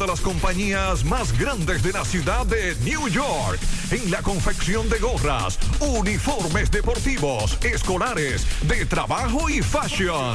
de las compañías más grandes de la ciudad de New York en la confección de gorras, uniformes deportivos, escolares, de trabajo y fashion.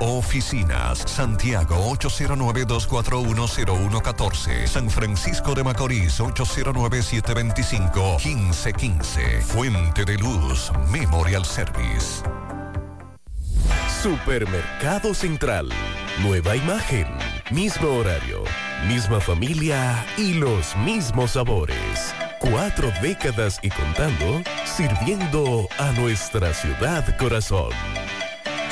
oficinas. Santiago 809-241-0114. San Francisco de Macorís 809-725-1515. Fuente de Luz Memorial Service. Supermercado Central. Nueva imagen. Mismo horario. Misma familia y los mismos sabores. Cuatro décadas y contando, sirviendo a nuestra ciudad corazón.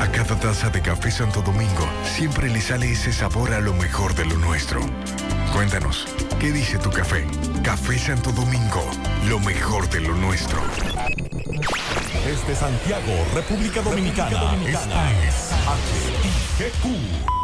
A cada taza de café Santo Domingo siempre le sale ese sabor a lo mejor de lo nuestro. Cuéntanos, ¿qué dice tu café? Café Santo Domingo, lo mejor de lo nuestro. Desde Santiago, República Dominicana, esta es HIGQ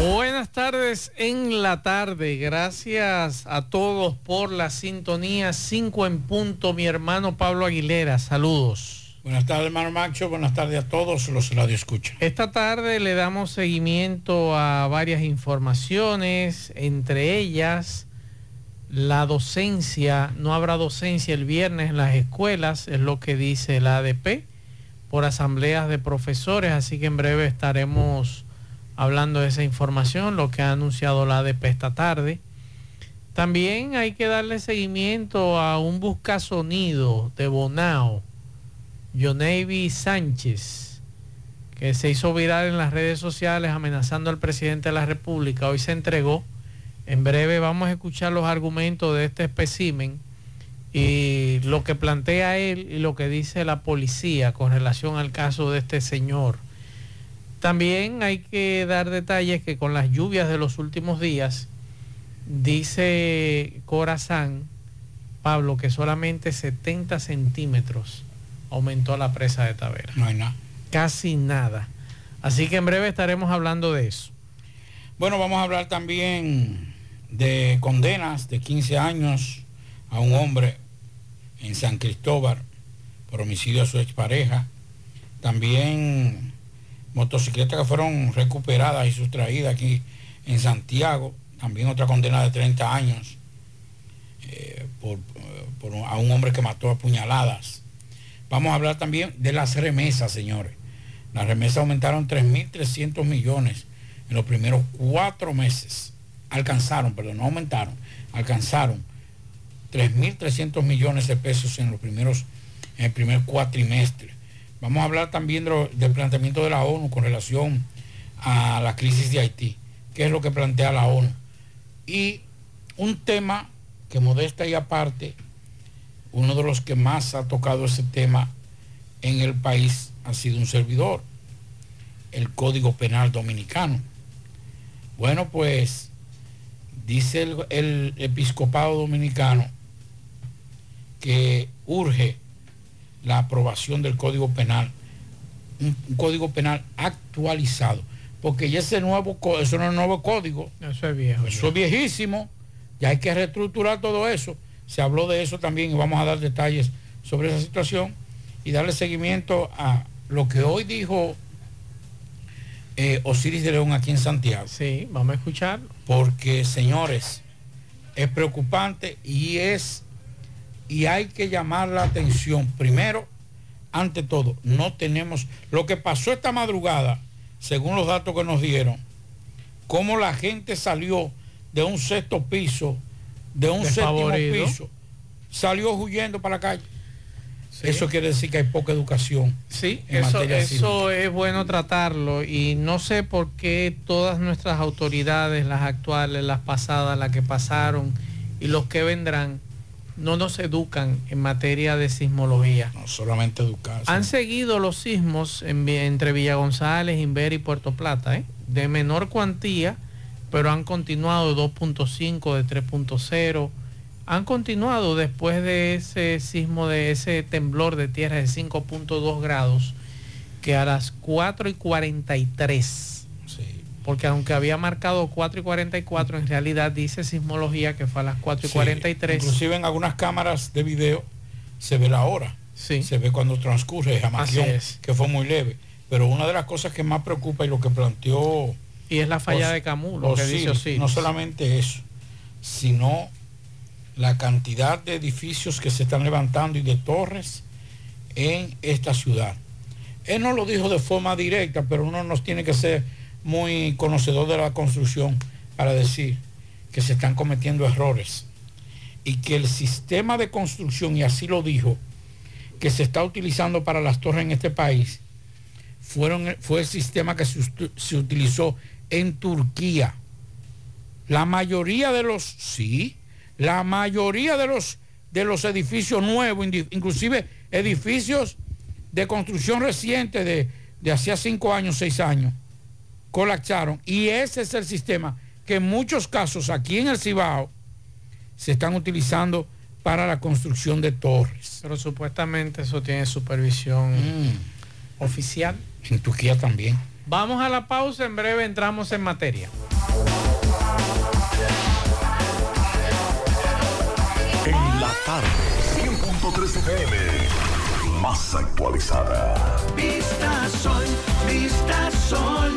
Buenas tardes en la tarde. Gracias a todos por la sintonía. 5 en punto, mi hermano Pablo Aguilera. Saludos. Buenas tardes, hermano Macho. Buenas tardes a todos los radio escuchan. Esta tarde le damos seguimiento a varias informaciones, entre ellas la docencia. No habrá docencia el viernes en las escuelas, es lo que dice la ADP, por asambleas de profesores, así que en breve estaremos hablando de esa información, lo que ha anunciado la ADP esta tarde. También hay que darle seguimiento a un buscasonido de Bonao Yonevi Sánchez, que se hizo viral en las redes sociales amenazando al presidente de la República, hoy se entregó. En breve vamos a escuchar los argumentos de este espécimen y lo que plantea él y lo que dice la policía con relación al caso de este señor. También hay que dar detalles que con las lluvias de los últimos días, dice Corazán, Pablo, que solamente 70 centímetros aumentó la presa de Tavera. No hay nada. Casi nada. Así que en breve estaremos hablando de eso. Bueno, vamos a hablar también de condenas de 15 años a un hombre en San Cristóbal por homicidio a su expareja. También motocicletas que fueron recuperadas y sustraídas aquí en Santiago. También otra condena de 30 años eh, por, por, a un hombre que mató a puñaladas Vamos a hablar también de las remesas, señores. Las remesas aumentaron 3.300 millones en los primeros cuatro meses. Alcanzaron, perdón, no aumentaron, alcanzaron 3.300 millones de pesos en los primeros, en el primer cuatrimestre. Vamos a hablar también del planteamiento de la ONU con relación a la crisis de Haití. ¿Qué es lo que plantea la ONU? Y un tema que modesta y aparte uno de los que más ha tocado ese tema en el país ha sido un servidor, el Código Penal Dominicano. Bueno, pues dice el, episcopado dominicano que urge la aprobación del Código Penal, un, Código Penal actualizado, porque ya ese nuevo, eso no es nuevo código, eso es viejo, eso es viejísimo, ya hay que reestructurar todo eso. Se habló de eso también y vamos a dar detalles sobre esa situación y darle seguimiento a lo que hoy dijo eh, Osiris de León aquí en Santiago. Sí, vamos a escucharlo. Porque, señores, es preocupante y es y hay que llamar la atención. Primero, ante todo, no tenemos lo que pasó esta madrugada, según los datos que nos dieron, cómo la gente salió de un sexto piso, de un séptimo piso, salió huyendo para la calle. Eso quiere decir que hay poca educación. Sí, eso, eso es bueno tratarlo y no sé por qué todas nuestras autoridades, las actuales, las pasadas, las que pasaron y los que vendrán, no nos educan en materia de sismología. No solamente educar. Han seguido los sismos entre Villa González, Inver y Puerto Plata, ¿eh? de menor cuantía, pero han continuado de 2.5, de 3.0 han continuado después de ese sismo, de ese temblor de tierra de 5.2 grados, que a las 4 y 43, porque aunque había marcado 4 y 44, en realidad dice sismología que fue a las 4 y 43. Inclusive en algunas cámaras de video se ve la hora, sí. se ve cuando transcurre, jamás que fue muy leve. Pero una de las cosas que más preocupa y lo que planteó... Y es la falla de Camus, lo que dice No solamente eso, sino la cantidad de edificios que se están levantando y de torres en esta ciudad. Él no lo dijo de forma directa, pero uno nos tiene que ser muy conocedor de la construcción para decir que se están cometiendo errores y que el sistema de construcción, y así lo dijo, que se está utilizando para las torres en este país, fueron, fue el sistema que se, se utilizó en Turquía. La mayoría de los, sí, la mayoría de los, de los edificios nuevos, inclusive edificios de construcción reciente de, de hacía cinco años, seis años, colapsaron. Y ese es el sistema que en muchos casos aquí en el Cibao se están utilizando para la construcción de torres. Pero supuestamente eso tiene supervisión mm. oficial. En Turquía también. Vamos a la pausa, en breve entramos en materia. tarde. 100.3 FM. Más actualizada. Vista Sol, Vista Sol.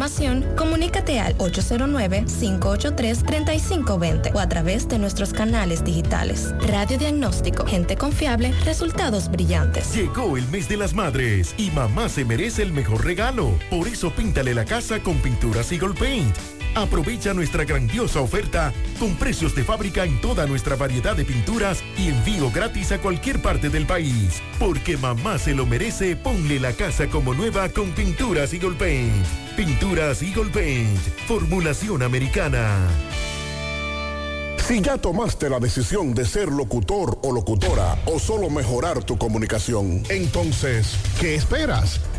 comunícate al 809-583-3520 o a través de nuestros canales digitales. Radiodiagnóstico, gente confiable, resultados brillantes. Llegó el mes de las madres y mamá se merece el mejor regalo. Por eso píntale la casa con pinturas Eagle Paint. Aprovecha nuestra grandiosa oferta con precios de fábrica en toda nuestra variedad de pinturas y envío gratis a cualquier parte del país. Porque mamá se lo merece, ponle la casa como nueva con pinturas Eagle Paint. Pinturas Eagle Paint, formulación americana. Si ya tomaste la decisión de ser locutor o locutora o solo mejorar tu comunicación, entonces, ¿qué esperas?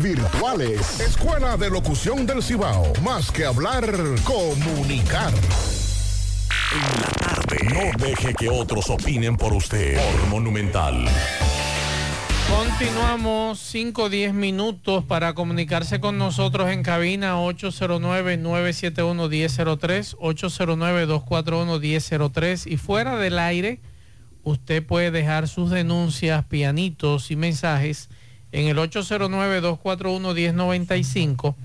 virtuales. Escuela de Locución del Cibao. Más que hablar, comunicar. En la tarde. No deje que otros opinen por usted. Por Monumental. Continuamos 5 o 10 minutos para comunicarse con nosotros en cabina 809-971-1003, 809-241-1003 y fuera del aire usted puede dejar sus denuncias, pianitos y mensajes en el 809-241-1095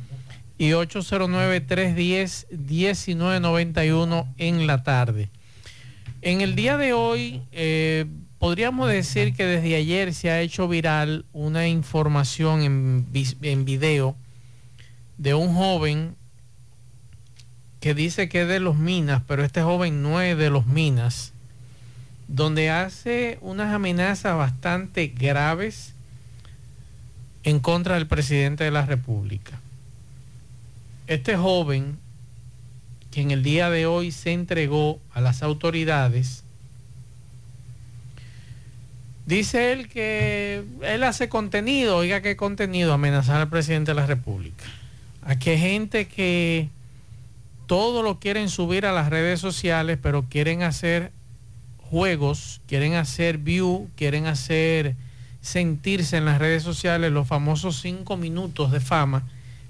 y 809-310-1991 en la tarde. En el día de hoy, eh, podríamos decir que desde ayer se ha hecho viral una información en, en video de un joven que dice que es de los Minas, pero este joven no es de los Minas, donde hace unas amenazas bastante graves en contra del presidente de la República. Este joven, que en el día de hoy se entregó a las autoridades, dice él que él hace contenido, oiga qué contenido, amenazar al presidente de la República. A que gente que todo lo quieren subir a las redes sociales, pero quieren hacer juegos, quieren hacer view, quieren hacer sentirse en las redes sociales los famosos cinco minutos de fama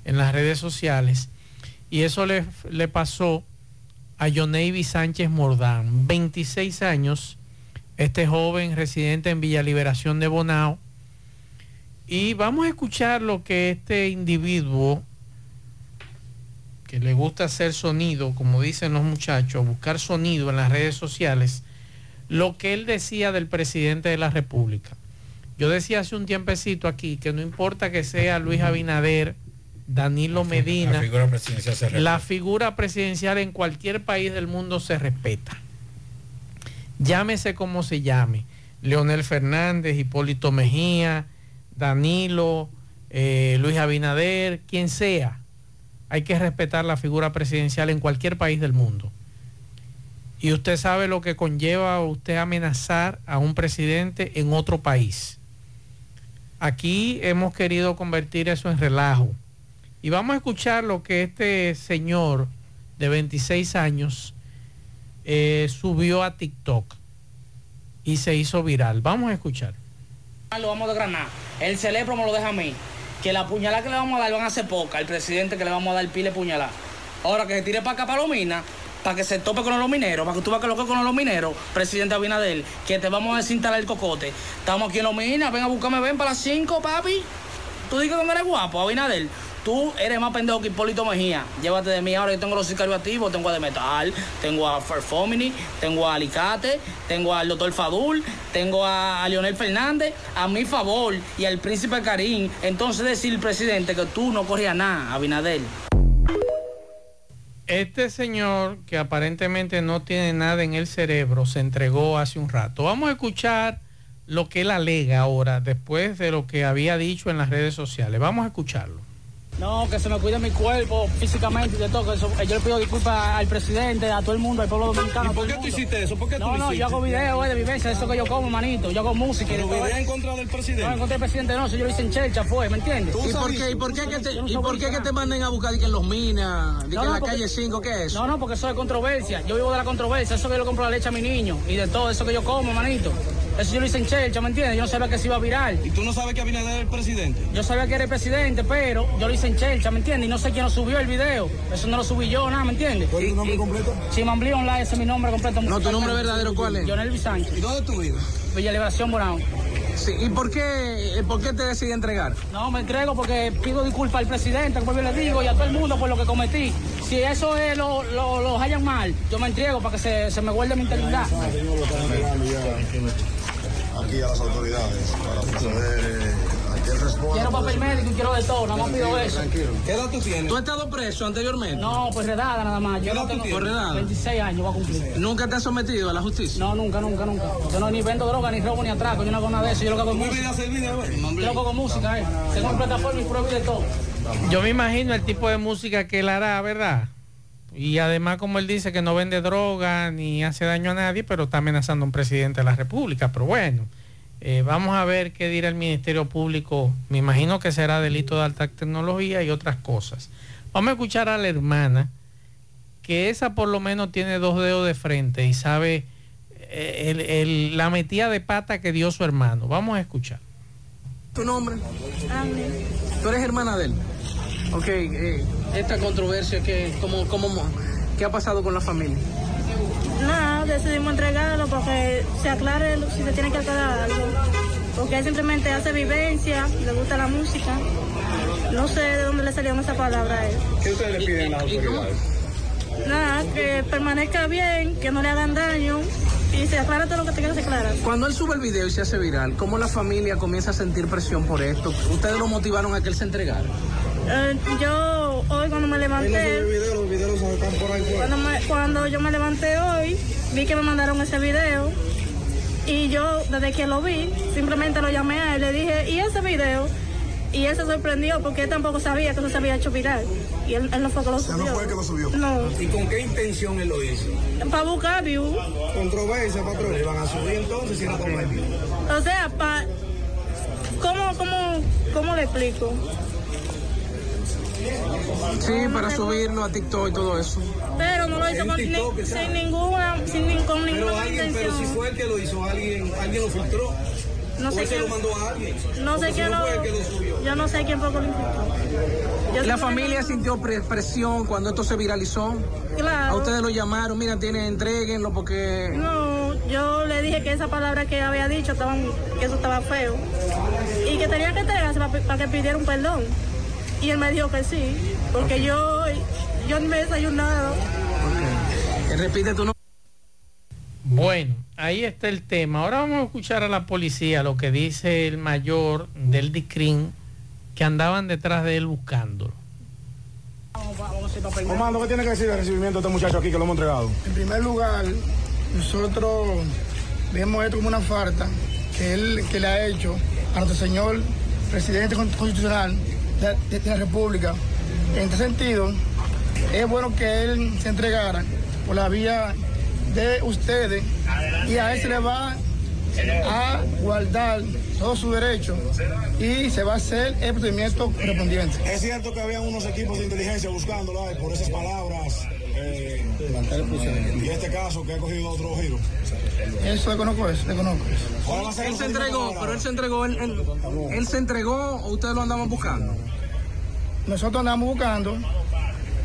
en las redes sociales. Y eso le, le pasó a Johnny Sánchez Mordán, 26 años, este joven residente en Villa Liberación de Bonao. Y vamos a escuchar lo que este individuo, que le gusta hacer sonido, como dicen los muchachos, buscar sonido en las redes sociales, lo que él decía del presidente de la República. Yo decía hace un tiempecito aquí que no importa que sea Luis Abinader, Danilo Medina, La figura presidencial se respeta. la figura presidencial en cualquier país del mundo se respeta. Llámese como se llame. Leonel Fernández, Hipólito Mejía, Danilo, eh, Luis Abinader, quien sea. Hay que respetar la figura presidencial en cualquier país del mundo. Y usted sabe lo que conlleva usted amenazar a un presidente en otro país. Aquí hemos querido convertir eso en relajo. Y vamos a escuchar lo que este señor de 26 años eh, subió a TikTok y se hizo viral. Vamos a escuchar. Lo vamos a desgranar. El cerebro me lo deja a mí. Que la puñalada que le vamos a dar van a ser poca. El presidente que le vamos a dar pile puñalada. Ahora que se tire para acá minas, para que se tope con los mineros, para que tú veas que lo con los mineros, presidente Abinader, que te vamos a desinstalar el cocote. Estamos aquí en los minas, ven a buscarme, ven para las 5, papi. Tú dices que no eres guapo, Abinader. Tú eres más pendejo que Hipólito Mejía. Llévate de mí ahora. Yo tengo los sicarios activos. Tengo a De Metal, tengo a Ferfomini, tengo a Alicate, tengo al doctor Fadul, tengo a, a Leonel Fernández. A mi favor y al príncipe Karim. Entonces decir, presidente, que tú no corrías nada, Abinader. Este señor, que aparentemente no tiene nada en el cerebro, se entregó hace un rato. Vamos a escuchar lo que él alega ahora, después de lo que había dicho en las redes sociales. Vamos a escucharlo. No, que se me cuide mi cuerpo físicamente y de todo. Que eso- yo le pido disculpas al presidente, a todo el mundo, al pueblo dominicano. ¿Y por qué tú hiciste eso? ¿Por qué tú no, lo no, hiciste? yo hago videos eh, de vivencia, de eso que yo como, manito. Yo hago música. y de Pero todo video eso. en contra del presidente. No, en contra del presidente no, eso yo lo hice en Chelcha, fue, ¿me entiendes? ¿Y por qué- y por qué que te- y por qué que te manden a buscar y que en los minas, que en la calle 5, qué es eso? No, no, porque eso es controversia. Yo vivo de la controversia. Eso que yo le compro la leche a mi niño y de todo eso que yo como, manito. Eso yo lo hice en Chelcha, ¿me entiendes? Yo no sabía que se iba a viral. ¿Y tú no sabes que Abinader es el presidente? Yo sabía que era el presidente, pero yo lo hice en Chelcha, ¿me entiendes? Y no sé quién lo subió el video. Eso no lo subí yo, nada, ¿me entiendes? ¿Cuál es tu nombre completo? Simón Blí Online, ese es mi nombre completo. No, ¿tu nombre verdadero cuál es? Jonel Sánchez. ¿Y dónde tú vives? Villa Liberación Bonao. Sí, ¿y por qué, eh, por qué te decidí entregar? No, me entrego porque pido disculpas al presidente, como yo le digo, y a todo el mundo por lo que cometí. Si eso es lo, lo, lo hallan mal, yo me entrego para que se, se me guarde mi integridad. Aquí a las autoridades para proceder eh, a que él responda. Quiero papel médico y quiero de todo, nada más pido eso. ¿Qué edad tú tienes? ¿Tú has estado preso anteriormente? No, pues redada nada más. ¿Qué Yo edad no tú tengo edad? 26 años voy a cumplir. ¿Nunca te has sometido a la justicia? No, nunca, nunca, nunca. Yo no ni vendo droga, ni robo, ni atraco. Yo no hago nada de eso. Yo lo que hago es ¿Tú música. video? Yo lo que hago música, eh. Tengo una plataforma y pruebo de todo. Yo me imagino el tipo de música que él hará, ¿verdad? Y además, como él dice que no vende droga ni hace daño a nadie, pero está amenazando a un presidente de la República. Pero bueno, eh, vamos a ver qué dirá el Ministerio Público. Me imagino que será delito de alta tecnología y otras cosas. Vamos a escuchar a la hermana, que esa por lo menos tiene dos dedos de frente y sabe eh, el- el- la metida de pata que dio su hermano. Vamos a escuchar. ¿Tu nombre? ¿Tú eres hermana de él? Ok, eh, esta controversia, que, ¿cómo, cómo, ¿qué ha pasado con la familia? Nada, decidimos entregarlo porque se aclare si se tiene que aclarar algo. Porque él simplemente hace vivencia, le gusta la música. No sé de dónde le salieron esas palabras a él. ¿Qué ustedes le piden a las autoridades? Nada, que permanezca bien, que no le hagan daño y se aclara todo lo que tenga que se aclarar. Cuando él sube el video y se hace viral, ¿cómo la familia comienza a sentir presión por esto? ¿Ustedes lo motivaron a que él se entregara? Eh, yo hoy cuando me levanté, los videos están por ahí fuera. cuando, me- cuando yo me levanté hoy, vi que me mandaron ese video y yo desde que lo vi, simplemente lo llamé a él, le dije, ¿y ese video? Y él se sorprendió porque él tampoco sabía que eso se había hecho viral. Y él, él no fue que lo subió. no fue el que lo subió. No, ¿Y con qué intención él lo hizo? para buscar view. Controversia, patrón. Le van a subir entonces si no toma el video. O sea, pa, ¿cómo, cómo, ¿cómo le explico? Sí, para subirlo a TikTok y todo eso. Pero no lo hizo con, TikTok, ni- sin ninguna, sin ni- con ninguna Pero alguien, pero intención. si fue el que lo hizo, alguien, alguien lo filtró. No sé quién- lo mandó a alguien. No sé quién no lo, que lo subió. yo no sé quién fue que lo infiltró. La familia sintió pre- presión cuando esto se viralizó. Claro. A ustedes lo llamaron, mira, tienen, entréguenlo porque... No, yo le dije que esa palabra que había dicho estaban, que eso estaba feo y que tenía que entregarse para, que pidiera un perdón. Y él me dijo que sí, porque yo, yo ni me he desayunado. Eh, Repite tu nombre. Bueno, ahí está el tema. Ahora vamos a escuchar a la policía lo que dice el mayor del DICRIN que andaban detrás de él buscándolo. Comando, ¿qué tiene que decir del recibimiento de este muchacho aquí que lo hemos entregado? En primer lugar, nosotros vemos esto como una falta que él que le ha hecho a nuestro señor presidente con- constitucional de, la República. En este sentido, es bueno que él se entregara por la vía de ustedes y a él se le va a guardar todos sus derechos y se va a hacer el procedimiento correspondiente. Es cierto que había unos equipos de inteligencia buscándolo por esas palabras Eh, y este caso que ha cogido otro giro. Eso desconozco eso, desconozco eso. Él se entregó, pero él se entregó, él, él- él se entregó o ustedes lo andaban buscando. Nosotros andamos buscando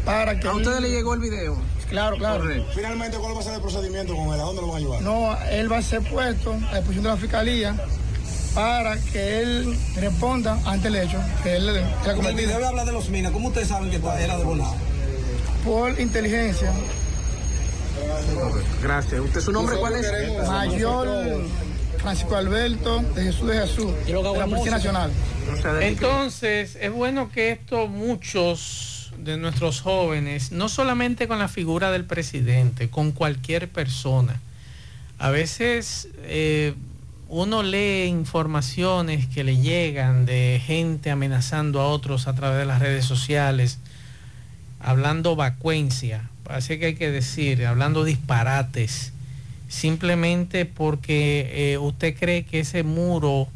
para que... A ustedes le llegó el video. Claro, claro. Finalmente, ¿cuál va a ser el procedimiento con él? ¿A dónde lo van a llevar? No, él va a ser puesto a disposición de la fiscalía para que él responda ante el hecho que él le ha El video habla de los minas. ¿Cómo ustedes saben que era de volado? Por inteligencia. Gracias. ¿Usted su nombre cuál es? Mayor Francisco Alberto de Jesús de Jesús, de la Policía Nacional. Entonces, es bueno que esto muchos de nuestros jóvenes, no solamente con la figura del presidente, con cualquier persona, a veces eh, uno lee informaciones que le llegan de gente amenazando a otros a través de las redes sociales, hablando vacuencia, así que hay que decir, hablando disparates, simplemente porque eh, usted cree que ese muro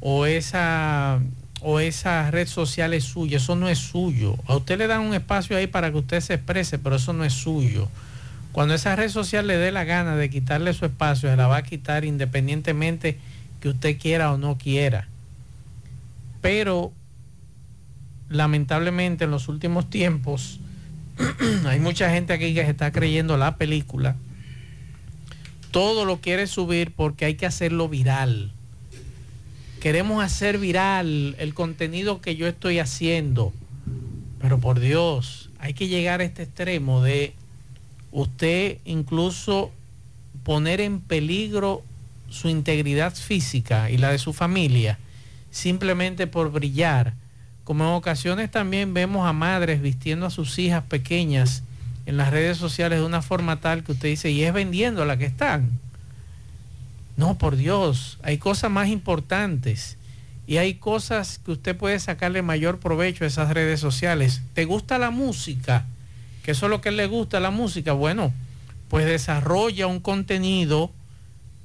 o esa o esa red social es suya, eso no es suyo. A usted le dan un espacio ahí para que usted se exprese, pero eso no es suyo. Cuando esa red social le dé la gana de quitarle su espacio, se la va a quitar independientemente que usted quiera o no quiera. Pero lamentablemente en los últimos tiempos hay mucha gente aquí que se está creyendo la película. Todo lo quiere subir porque hay que hacerlo viral. Queremos hacer viral el contenido que yo estoy haciendo. Pero por Dios, hay que llegar a este extremo de usted incluso poner en peligro su integridad física y la de su familia simplemente por brillar. Como en ocasiones también vemos a madres vistiendo a sus hijas pequeñas en las redes sociales de una forma tal que usted dice, y es vendiendo la que están. No, por Dios, hay cosas más importantes y hay cosas que usted puede sacarle mayor provecho a esas redes sociales. ¿Te gusta la música? Que eso es lo que le gusta, la música. Bueno, pues desarrolla un contenido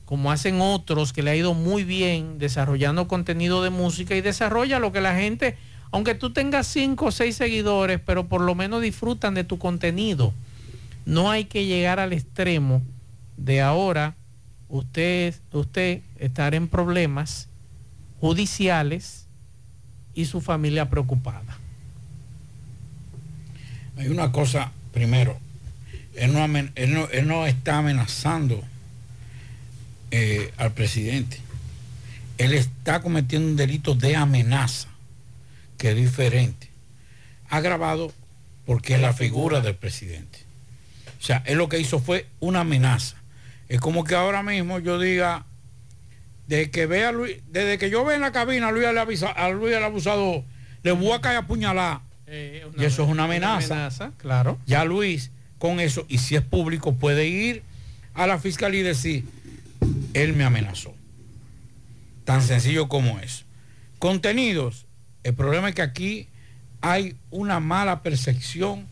como hacen otros que le ha ido muy bien desarrollando contenido de música y desarrolla lo que la gente, aunque tú tengas cinco o seis seguidores, pero por lo menos disfrutan de tu contenido. No hay que llegar al extremo de ahora usted, usted estar en problemas judiciales y su familia preocupada. Hay una cosa, primero, él no, está amenazando eh, al presidente. Él está cometiendo un delito de amenaza, que es diferente. Agravado porque es la figura del presidente. O sea, él lo que hizo fue una amenaza. Es como que ahora mismo yo diga, desde que vea Luis, desde que yo vea en la cabina a Luis a Luis el abusador, le voy a caer a puñalar. y eso es una amenaza. amenaza, claro. Ya Luis, con eso, y si es público, puede ir a la fiscalía y decir, él me amenazó. Tan sencillo como eso. Contenidos. El problema es que aquí hay una mala percepción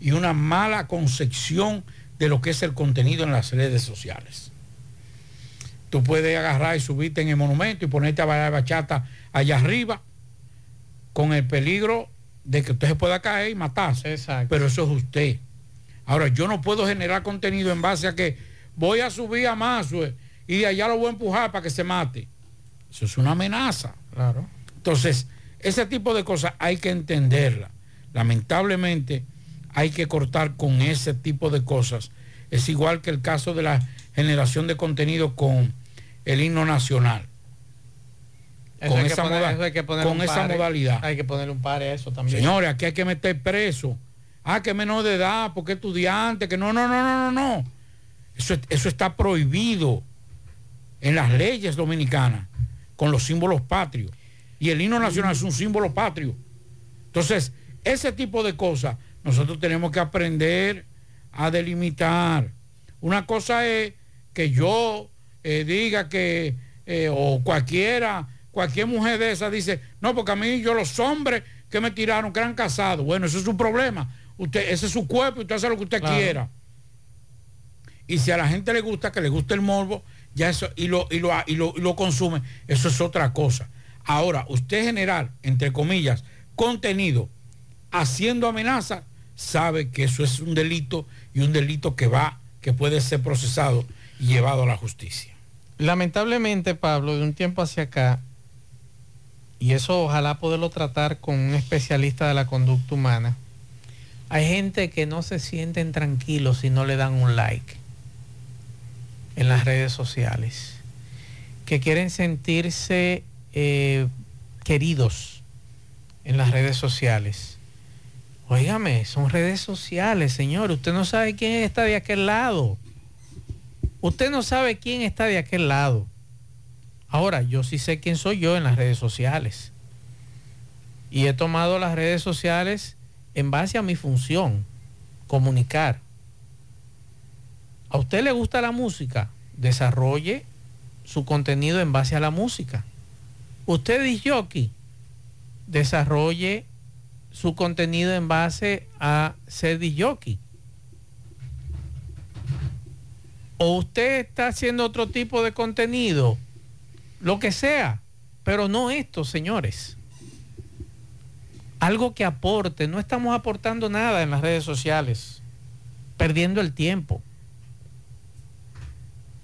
y una mala concepción de lo que es el contenido en las redes sociales. Tú puedes agarrar y subirte en el monumento y ponerte a bailar bachata allá arriba con el peligro de que usted se pueda caer y matarse. Pero eso es usted. Ahora, yo no puedo generar contenido en base a que voy a subir a Mazue y de allá lo voy a empujar para que se mate. Eso es una amenaza. Claro. Entonces, ese tipo de cosas hay que entenderla. Lamentablemente, hay que cortar con ese tipo de cosas. Es igual que el caso de la generación de contenido con el himno nacional. Eso Con esa poner- moda- con esa modalidad. Hay que poner un par a eso también. Señores, aquí hay que meter preso. Ah, que menor de edad, porque estudiante, que no, no, no, no, no, no. Eso, eso está prohibido en las leyes dominicanas con los símbolos patrios. Y el himno nacional es un símbolo patrio. Entonces, ese tipo de cosas nosotros tenemos que aprender a delimitar. Una cosa es que yo eh, diga que, eh, o cualquiera, cualquier mujer de esa dice, no, porque a mí yo los hombres que me tiraron, que eran casados, bueno, eso es su problema. Usted, ese es su cuerpo y usted hace lo que usted Claro. quiera. Y si a la gente le gusta, que le guste el morbo, ya eso, y lo, y lo, y lo, y lo consume, eso es otra cosa. Ahora, usted generar, entre comillas, contenido haciendo amenazas, sabe que eso es un delito y un delito que va, que puede ser procesado y llevado a la justicia. Lamentablemente, Pablo, de un tiempo hacia acá, y eso ojalá poderlo tratar con un especialista de la conducta humana, hay gente que no se sienten tranquilos si no le dan un like en las redes sociales, que quieren sentirse eh, queridos en las redes sociales. Óigame, son redes sociales, señor. Usted no sabe quién está de aquel lado. Usted no sabe quién está de aquel lado. Ahora, yo sí sé quién soy yo en las redes sociales. Y he tomado las redes sociales en base a mi función, comunicar. ¿A usted le gusta la música? Desarrolle su contenido en base a la música. Usted es jockey, desarrolle su contenido en base a ser jockey. O usted está haciendo otro tipo de contenido, lo que sea, pero no esto, señores. Algo que aporte, no estamos aportando nada en las redes sociales, perdiendo el tiempo.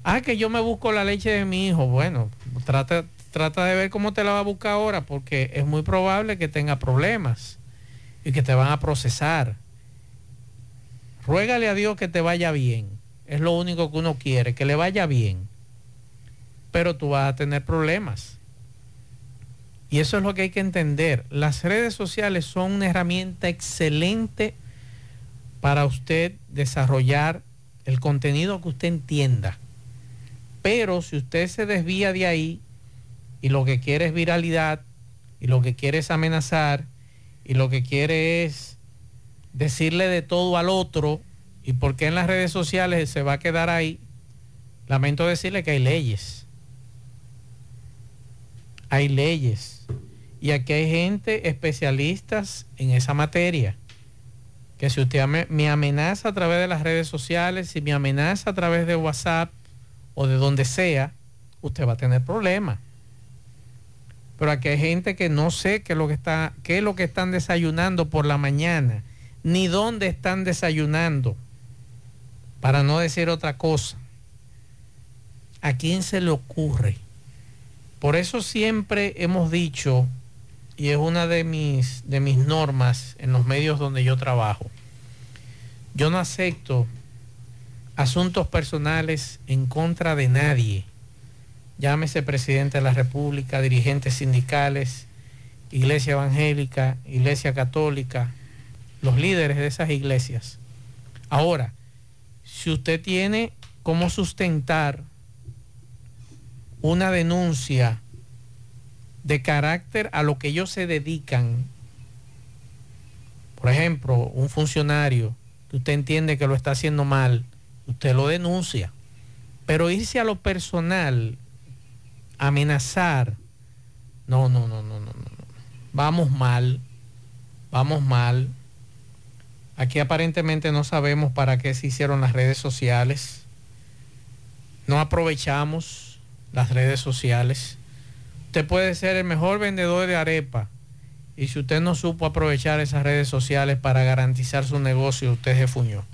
Ah, que yo me busco la leche de mi hijo. Bueno, trata, trata de ver cómo te la va a buscar ahora, porque es muy probable que tenga problemas y que te van a procesar. Ruégale a Dios que te vaya bien. Es lo único que uno quiere, que le vaya bien. Pero tú vas a tener problemas. Y eso es lo que hay que entender. Las redes sociales son una herramienta excelente para usted desarrollar el contenido que usted entienda. Pero si usted se desvía de ahí y lo que quiere es viralidad y lo que quiere es amenazar y lo que quiere es decirle de todo al otro y porque en las redes sociales se va a quedar ahí, lamento decirle que hay leyes. Hay leyes. Y aquí hay gente especialistas en esa materia. Que si usted me, me amenaza a través de las redes sociales, si me amenaza a través de WhatsApp o de donde sea, usted va a tener problemas. Pero aquí hay gente que no sé qué es lo que está, qué es lo que están desayunando por la mañana, ni dónde están desayunando, para no decir otra cosa. ¿A quién se le ocurre? Por eso siempre hemos dicho, y es una de mis, de mis normas en los medios donde yo trabajo, yo no acepto asuntos personales en contra de nadie llámese presidente de la República, dirigentes sindicales, iglesia evangélica, iglesia católica, los líderes de esas iglesias. Ahora, si usted tiene cómo sustentar una denuncia de carácter a lo que ellos se dedican, por ejemplo, un funcionario que usted entiende que lo está haciendo mal, usted lo denuncia. Pero irse a lo personal amenazar. No, no, no, no, no, no. Vamos mal, vamos mal. Aquí aparentemente no sabemos para qué se hicieron las redes sociales. No aprovechamos las redes sociales. Usted puede ser el mejor vendedor de arepa. Y si usted no supo aprovechar esas redes sociales para garantizar su negocio, usted se fuñó.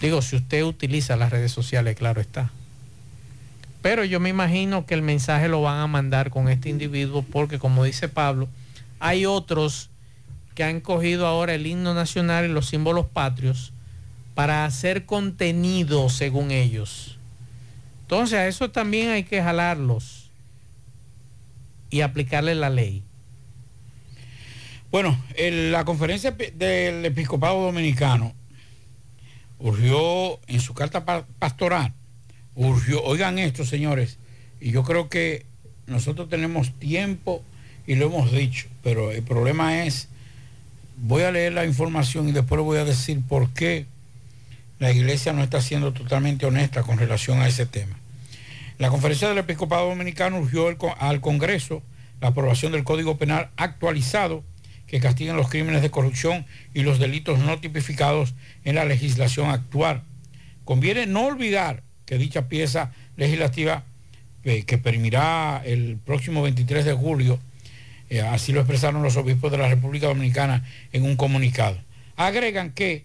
Digo, si usted utiliza las redes sociales, claro está. Pero yo me imagino que el mensaje lo van a mandar con este individuo porque como dice Pablo, hay otros que han cogido ahora el himno nacional y los símbolos patrios para hacer contenido según ellos. Entonces a eso también hay que jalarlos y aplicarle la ley. Bueno, la conferencia del episcopado dominicano urgió en su carta pastoral Oigan esto, señores, y yo creo que nosotros tenemos tiempo y lo hemos dicho, pero el problema es, voy a leer la información y después voy a decir por qué la iglesia no está siendo totalmente honesta con relación a ese tema. La conferencia del episcopado dominicano urgió al Congreso la aprobación del Código Penal actualizado que castiga los crímenes de corrupción y los delitos no tipificados en la legislación actual. Conviene no olvidar que dicha pieza legislativa eh, que permitirá el próximo 23 de julio Eh, así lo expresaron los obispos de la República Dominicana en un comunicado. Agregan que,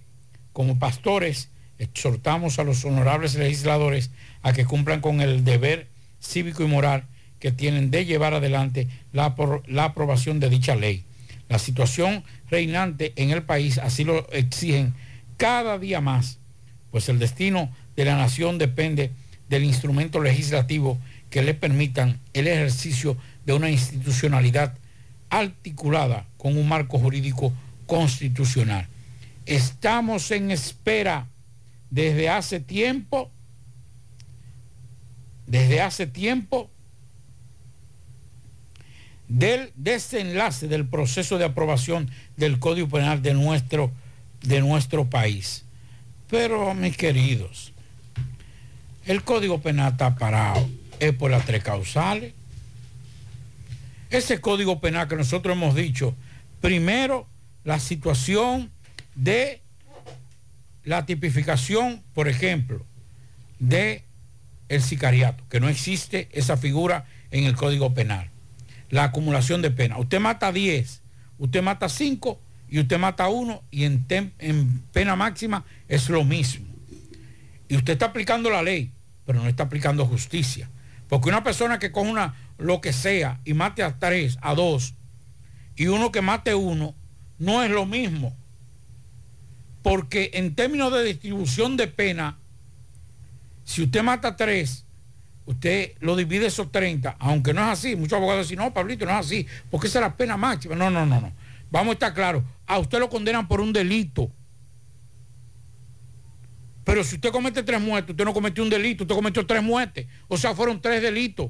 como pastores, exhortamos a los honorables legisladores a que cumplan con el deber cívico y moral que tienen de llevar adelante la, la aprobación de dicha ley. La situación reinante en el país así lo exigen cada día más, pues el destino de la nación depende del instrumento legislativo que le permitan el ejercicio de una institucionalidad articulada con un marco jurídico constitucional. Estamos en espera desde hace tiempo, desde hace tiempo, del desenlace del proceso de aprobación del Código Penal de nuestro, de nuestro país. Pero, mis queridos, el Código Penal está parado, es por las tres causales. Ese Código Penal que nosotros hemos dicho, primero, la situación de la tipificación, por ejemplo, de el sicariato, que no existe esa figura en el Código Penal. La acumulación de pena. Usted mata 10, usted mata 5 y usted mata 1 y en, pena máxima es lo mismo. Y usted está aplicando la ley, pero no está aplicando justicia. Porque una persona que coge una, lo que sea y mate a 3, a 2, y uno que mate uno, no es lo mismo. Porque en términos de distribución de pena, si usted mata tres, usted lo divide esos 30, aunque no es así. Muchos abogados dicen, no, Pablito, no es así, porque esa es la pena máxima. No, no, no, no. Vamos a estar claros. A usted lo condenan por un delito. Pero si usted comete tres muertes, usted no cometió un delito, usted cometió tres muertes. O sea, fueron tres delitos.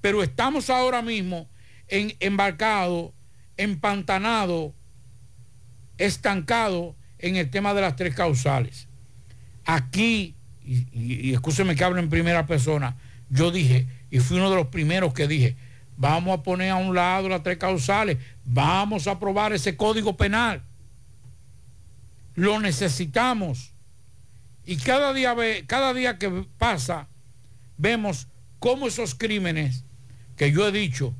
Pero estamos ahora mismo embarcados, empantanados, estancados en el tema de las tres causales. Aquí, y, y, y escúcheme que hablo en primera persona, yo dije, y fui uno de los primeros que dije, vamos a poner a un lado las tres causales, vamos a aprobar ese código penal. Lo necesitamos. Y cada día, ve, cada día que pasa, vemos cómo esos crímenes, que yo he dicho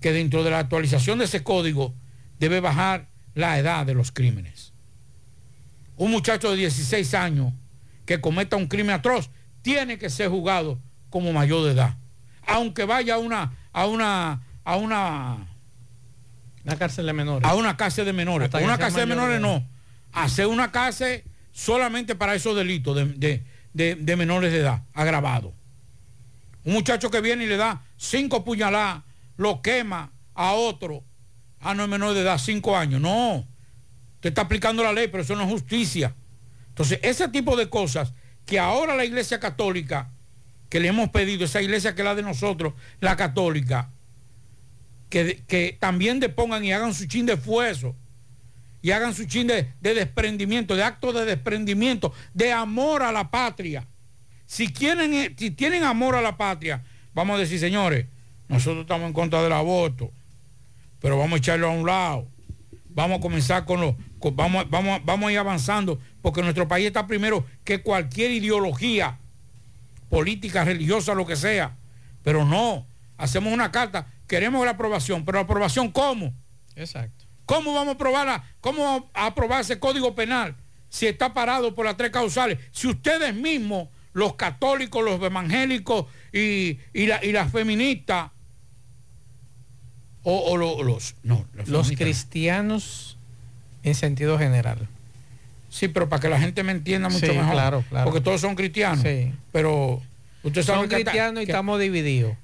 que dentro de la actualización de ese código debe bajar la edad de los crímenes. Un muchacho de 16 años que cometa un crimen atroz tiene que ser juzgado como mayor de edad. Aunque vaya a una, a una, a una, Una cárcel de menores. a una cárcel de menores. Hasta una cárcel de menores no. Hacer una cárcel solamente para esos delitos de, de- de- menores de edad, agravados. Un muchacho que viene y le da cinco puñaladas, lo quema a otro, a no es menor de edad, cinco años. No, usted está aplicando la ley, pero eso no es justicia. Entonces, ese tipo de cosas que ahora la iglesia católica, que le hemos pedido, esa iglesia que es la de nosotros, la católica, que, que también depongan y hagan su chin de esfuerzo y hagan su chin de, de desprendimiento, de acto de desprendimiento, de amor a la patria. Si, quieren, eh, si tienen amor a la patria, vamos a decir, señores, nosotros estamos en contra del aborto, pero vamos a echarlo a un lado. Vamos a comenzar con los, vamos, vamos, vamos a ir avanzando, porque nuestro país está primero que cualquier ideología política, religiosa, lo que sea. Pero no, hacemos una carta, queremos la aprobación, pero la aprobación ¿cómo? Exacto. ¿Cómo vamos a aprobarla? ¿Cómo a aprobar ese código penal si está parado por las tres causales? Si ustedes mismos, los católicos, los evangélicos y, y, la- y las feministas, o, o lo- los, no, Los cristianos en sentido general. Sí, pero para que la gente me entienda mucho Sí, mejor. claro, claro. Porque todos son cristianos. Sí. Pero usted sabe Son que cristianos y estamos divididos.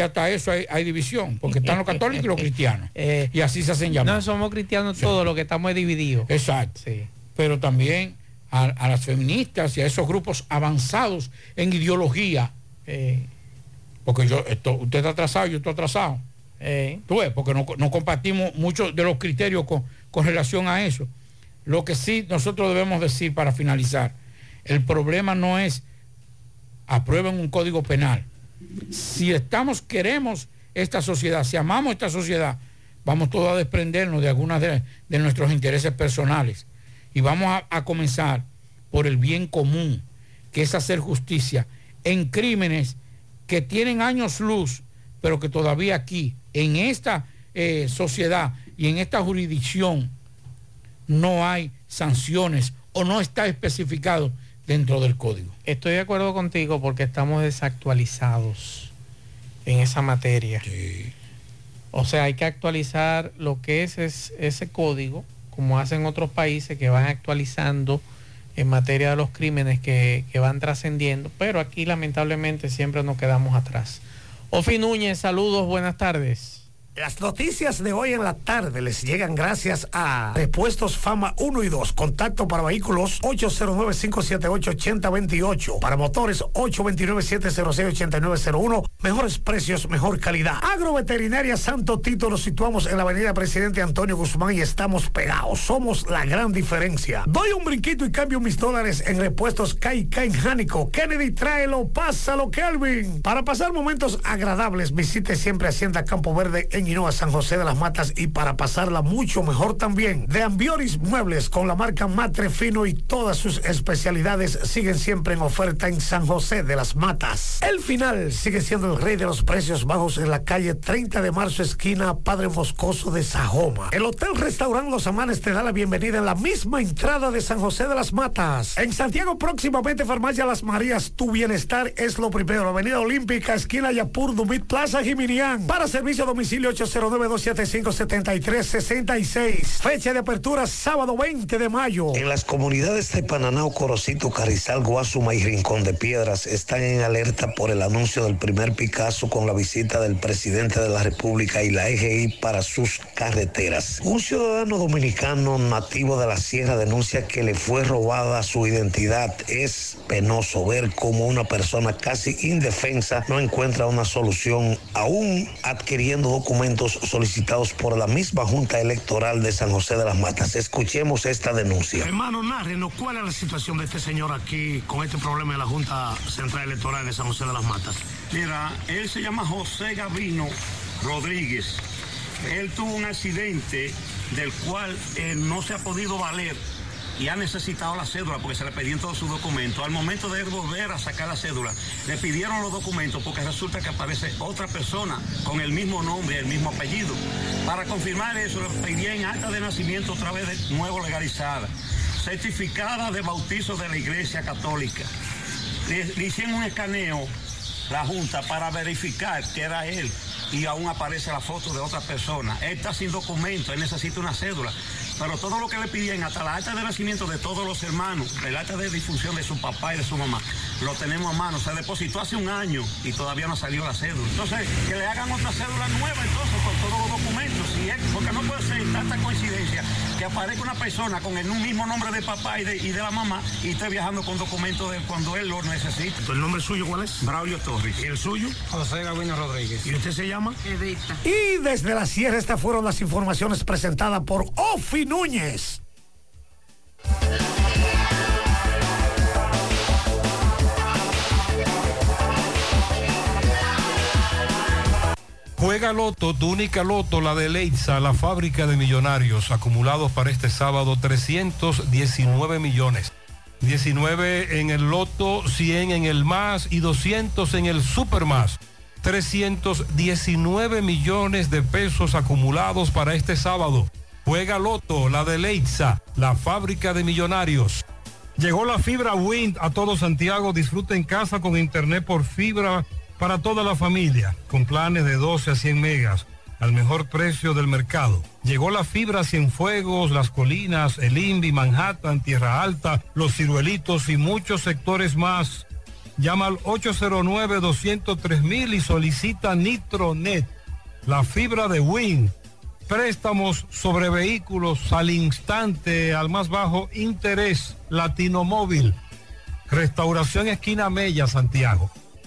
Que hasta eso hay, hay división, porque están los católicos y los cristianos. Eh, y así se hacen llamar. No, somos cristianos todos, lo que estamos es divididos. Exacto. Sí. Pero también a, a las feministas y a esos grupos avanzados en ideología. Eh, Porque yo, esto, usted está atrasado, yo estoy atrasado. eh, Tú ves, porque no, no compartimos muchos de los criterios con, con relación a eso. Lo que sí nosotros debemos decir para finalizar, el problema no es aprueben un código penal. Si estamos, queremos esta sociedad, si amamos esta sociedad, vamos todos a desprendernos de algunas de, nuestros intereses personales y vamos a, a comenzar por el bien común, que es hacer justicia en crímenes que tienen años luz, pero que todavía aquí, en esta, eh, sociedad y en esta jurisdicción no hay sanciones o no está especificado dentro del código. Estoy de acuerdo contigo porque estamos desactualizados en esa materia. O sea, hay que actualizar lo que es, es ese código, como hacen otros países que van actualizando en materia de los crímenes que, que van trascendiendo, pero aquí lamentablemente siempre nos quedamos atrás. Ofi Núñez, saludos, buenas tardes. Las noticias de hoy en la tarde les llegan gracias a Repuestos Fama 1 y 2. Contacto para vehículos 809-578-8028. Para motores 829-706-8901. Mejores precios, mejor calidad. Agroveterinaria Santo Tito nos situamos en la avenida Presidente Antonio Guzmán y estamos pegados. Somos la gran diferencia. Doy un brinquito y cambio mis dólares en repuestos Kai Kai Jánico. Kennedy, tráelo, pásalo, Kelvin. Para pasar momentos agradables, visite siempre Hacienda Campo Verde en Hinoa, San José de las Matas y para pasarla mucho mejor también. De Ambioris Muebles con la marca Matre Fino y todas sus especialidades siguen siempre en oferta en San José de las Matas. El final sigue siendo el rey de los precios bajos en la calle 30 de marzo, esquina Padre Moscoso de Sajoma. El Hotel Restaurant Los Amanes te da la bienvenida en la misma entrada de San José de las Matas. En Santiago próximamente Farmacia Las Marías, tu bienestar es lo primero. Avenida Olímpica, esquina Yapur, Dumit Plaza, Jiminián. Para servicio a domicilio 809-275-7366. Fecha de apertura sábado 20 de mayo. En las comunidades de Pananao, Corocito, Carizal, Guasuma y Rincón de Piedras están en alerta por el anuncio del primer Picasso con la visita del presidente de la República y la EGI para sus carreteras. Un ciudadano dominicano nativo de la sierra denuncia que le fue robada su identidad. Es penoso ver cómo una persona casi indefensa no encuentra una solución aún adquiriendo documentos solicitados por la misma Junta Electoral de San José de las Matas. Escuchemos esta denuncia. Hermano, nárrenos, ¿cuál es la situación de este señor aquí con este problema de la Junta Central Electoral de San José de las Matas? Mira, él se llama José Gavino Rodríguez. Él tuvo un accidente del cual él no se ha podido valer y ha necesitado la cédula porque se le pedían todos sus documentos. Al momento de volver a sacar la cédula, le pidieron los documentos porque resulta que aparece otra persona con el mismo nombre el mismo apellido. Para confirmar eso, le pedían acta de nacimiento otra vez de nuevo legalizada, certificada de bautizo de la Iglesia Católica. Le, le hicieron un escaneo la Junta para verificar que era él y aún aparece la foto de otra persona. Él está sin documento, él necesita una cédula. Pero todo lo que le pidían, hasta la acta de nacimiento de todos los hermanos, el acta de difusión de su papá y de su mamá, lo tenemos a mano. Se depositó hace un año y todavía no salió la cédula. Entonces, que le hagan otra cédula nueva entonces con todos los documentos. Porque no puede ser tanta coincidencia que aparezca una persona con el mismo nombre de papá y de, y de la mamá y esté viajando con documentos de cuando él lo necesita. ¿El nombre suyo cuál es? Braulio Torres. ¿Y el suyo? José Gavino Rodríguez. ¿Y usted se llama? Edita. Y desde la sierra estas fueron las informaciones presentadas por Ofi Núñez. Juega Loto, tu única Loto, la de Leitza, la fábrica de millonarios, acumulados para este sábado 319 millones. 19 en el Loto, 100 en el Más y 200 en el Super Más. 319 millones de pesos acumulados para este sábado. Juega Loto, la de Leitza, la fábrica de millonarios. Llegó la fibra Wind a todo Santiago. Disfruta en casa con internet por fibra para toda la familia, con planes de 12 a 100 megas al mejor precio del mercado. Llegó la fibra Cienfuegos, Las Colinas, El Invi, Manhattan, Tierra Alta, Los Ciruelitos y muchos sectores más. Llama al 809-203 y solicita Nitronet, la fibra de Win. Préstamos sobre vehículos al instante, al más bajo interés, Latino Móvil. Restauración Esquina Mella, Santiago.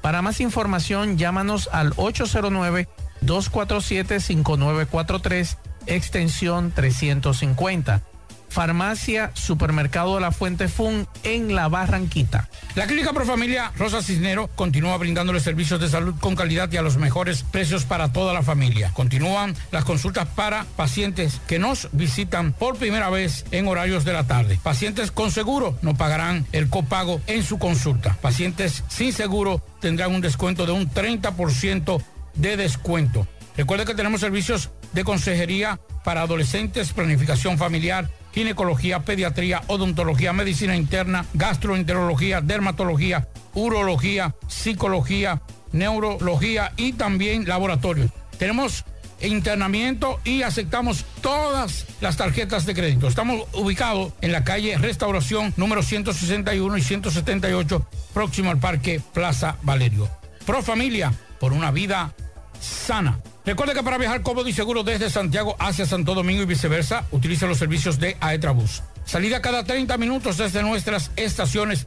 Para más información, llámanos al 809-247-5943, extensión 350. Farmacia Supermercado de la Fuente Fun en La Barranquita. La Clínica Profamilia Rosa Cisnero continúa brindándole servicios de salud con calidad y a los mejores precios para toda la familia. Continúan las consultas para pacientes que nos visitan por primera vez en horarios de la tarde. Pacientes con seguro no pagarán el copago en su consulta. Pacientes sin seguro tendrán un descuento de un 30% de descuento. Recuerde que tenemos servicios de consejería para adolescentes, planificación familiar, ginecología, pediatría, odontología, medicina interna, gastroenterología, dermatología, urología, psicología, neurología y también laboratorio. Tenemos internamiento y aceptamos todas las tarjetas de crédito. Estamos ubicados en la calle Restauración número 161 y 178, próximo al Parque Plaza Valerio. Pro Familia, por una vida sana. Recuerde que para viajar cómodo y seguro desde Santiago hacia Santo Domingo y viceversa, utilice los servicios de Aetrabús. Salida cada 30 minutos desde nuestras estaciones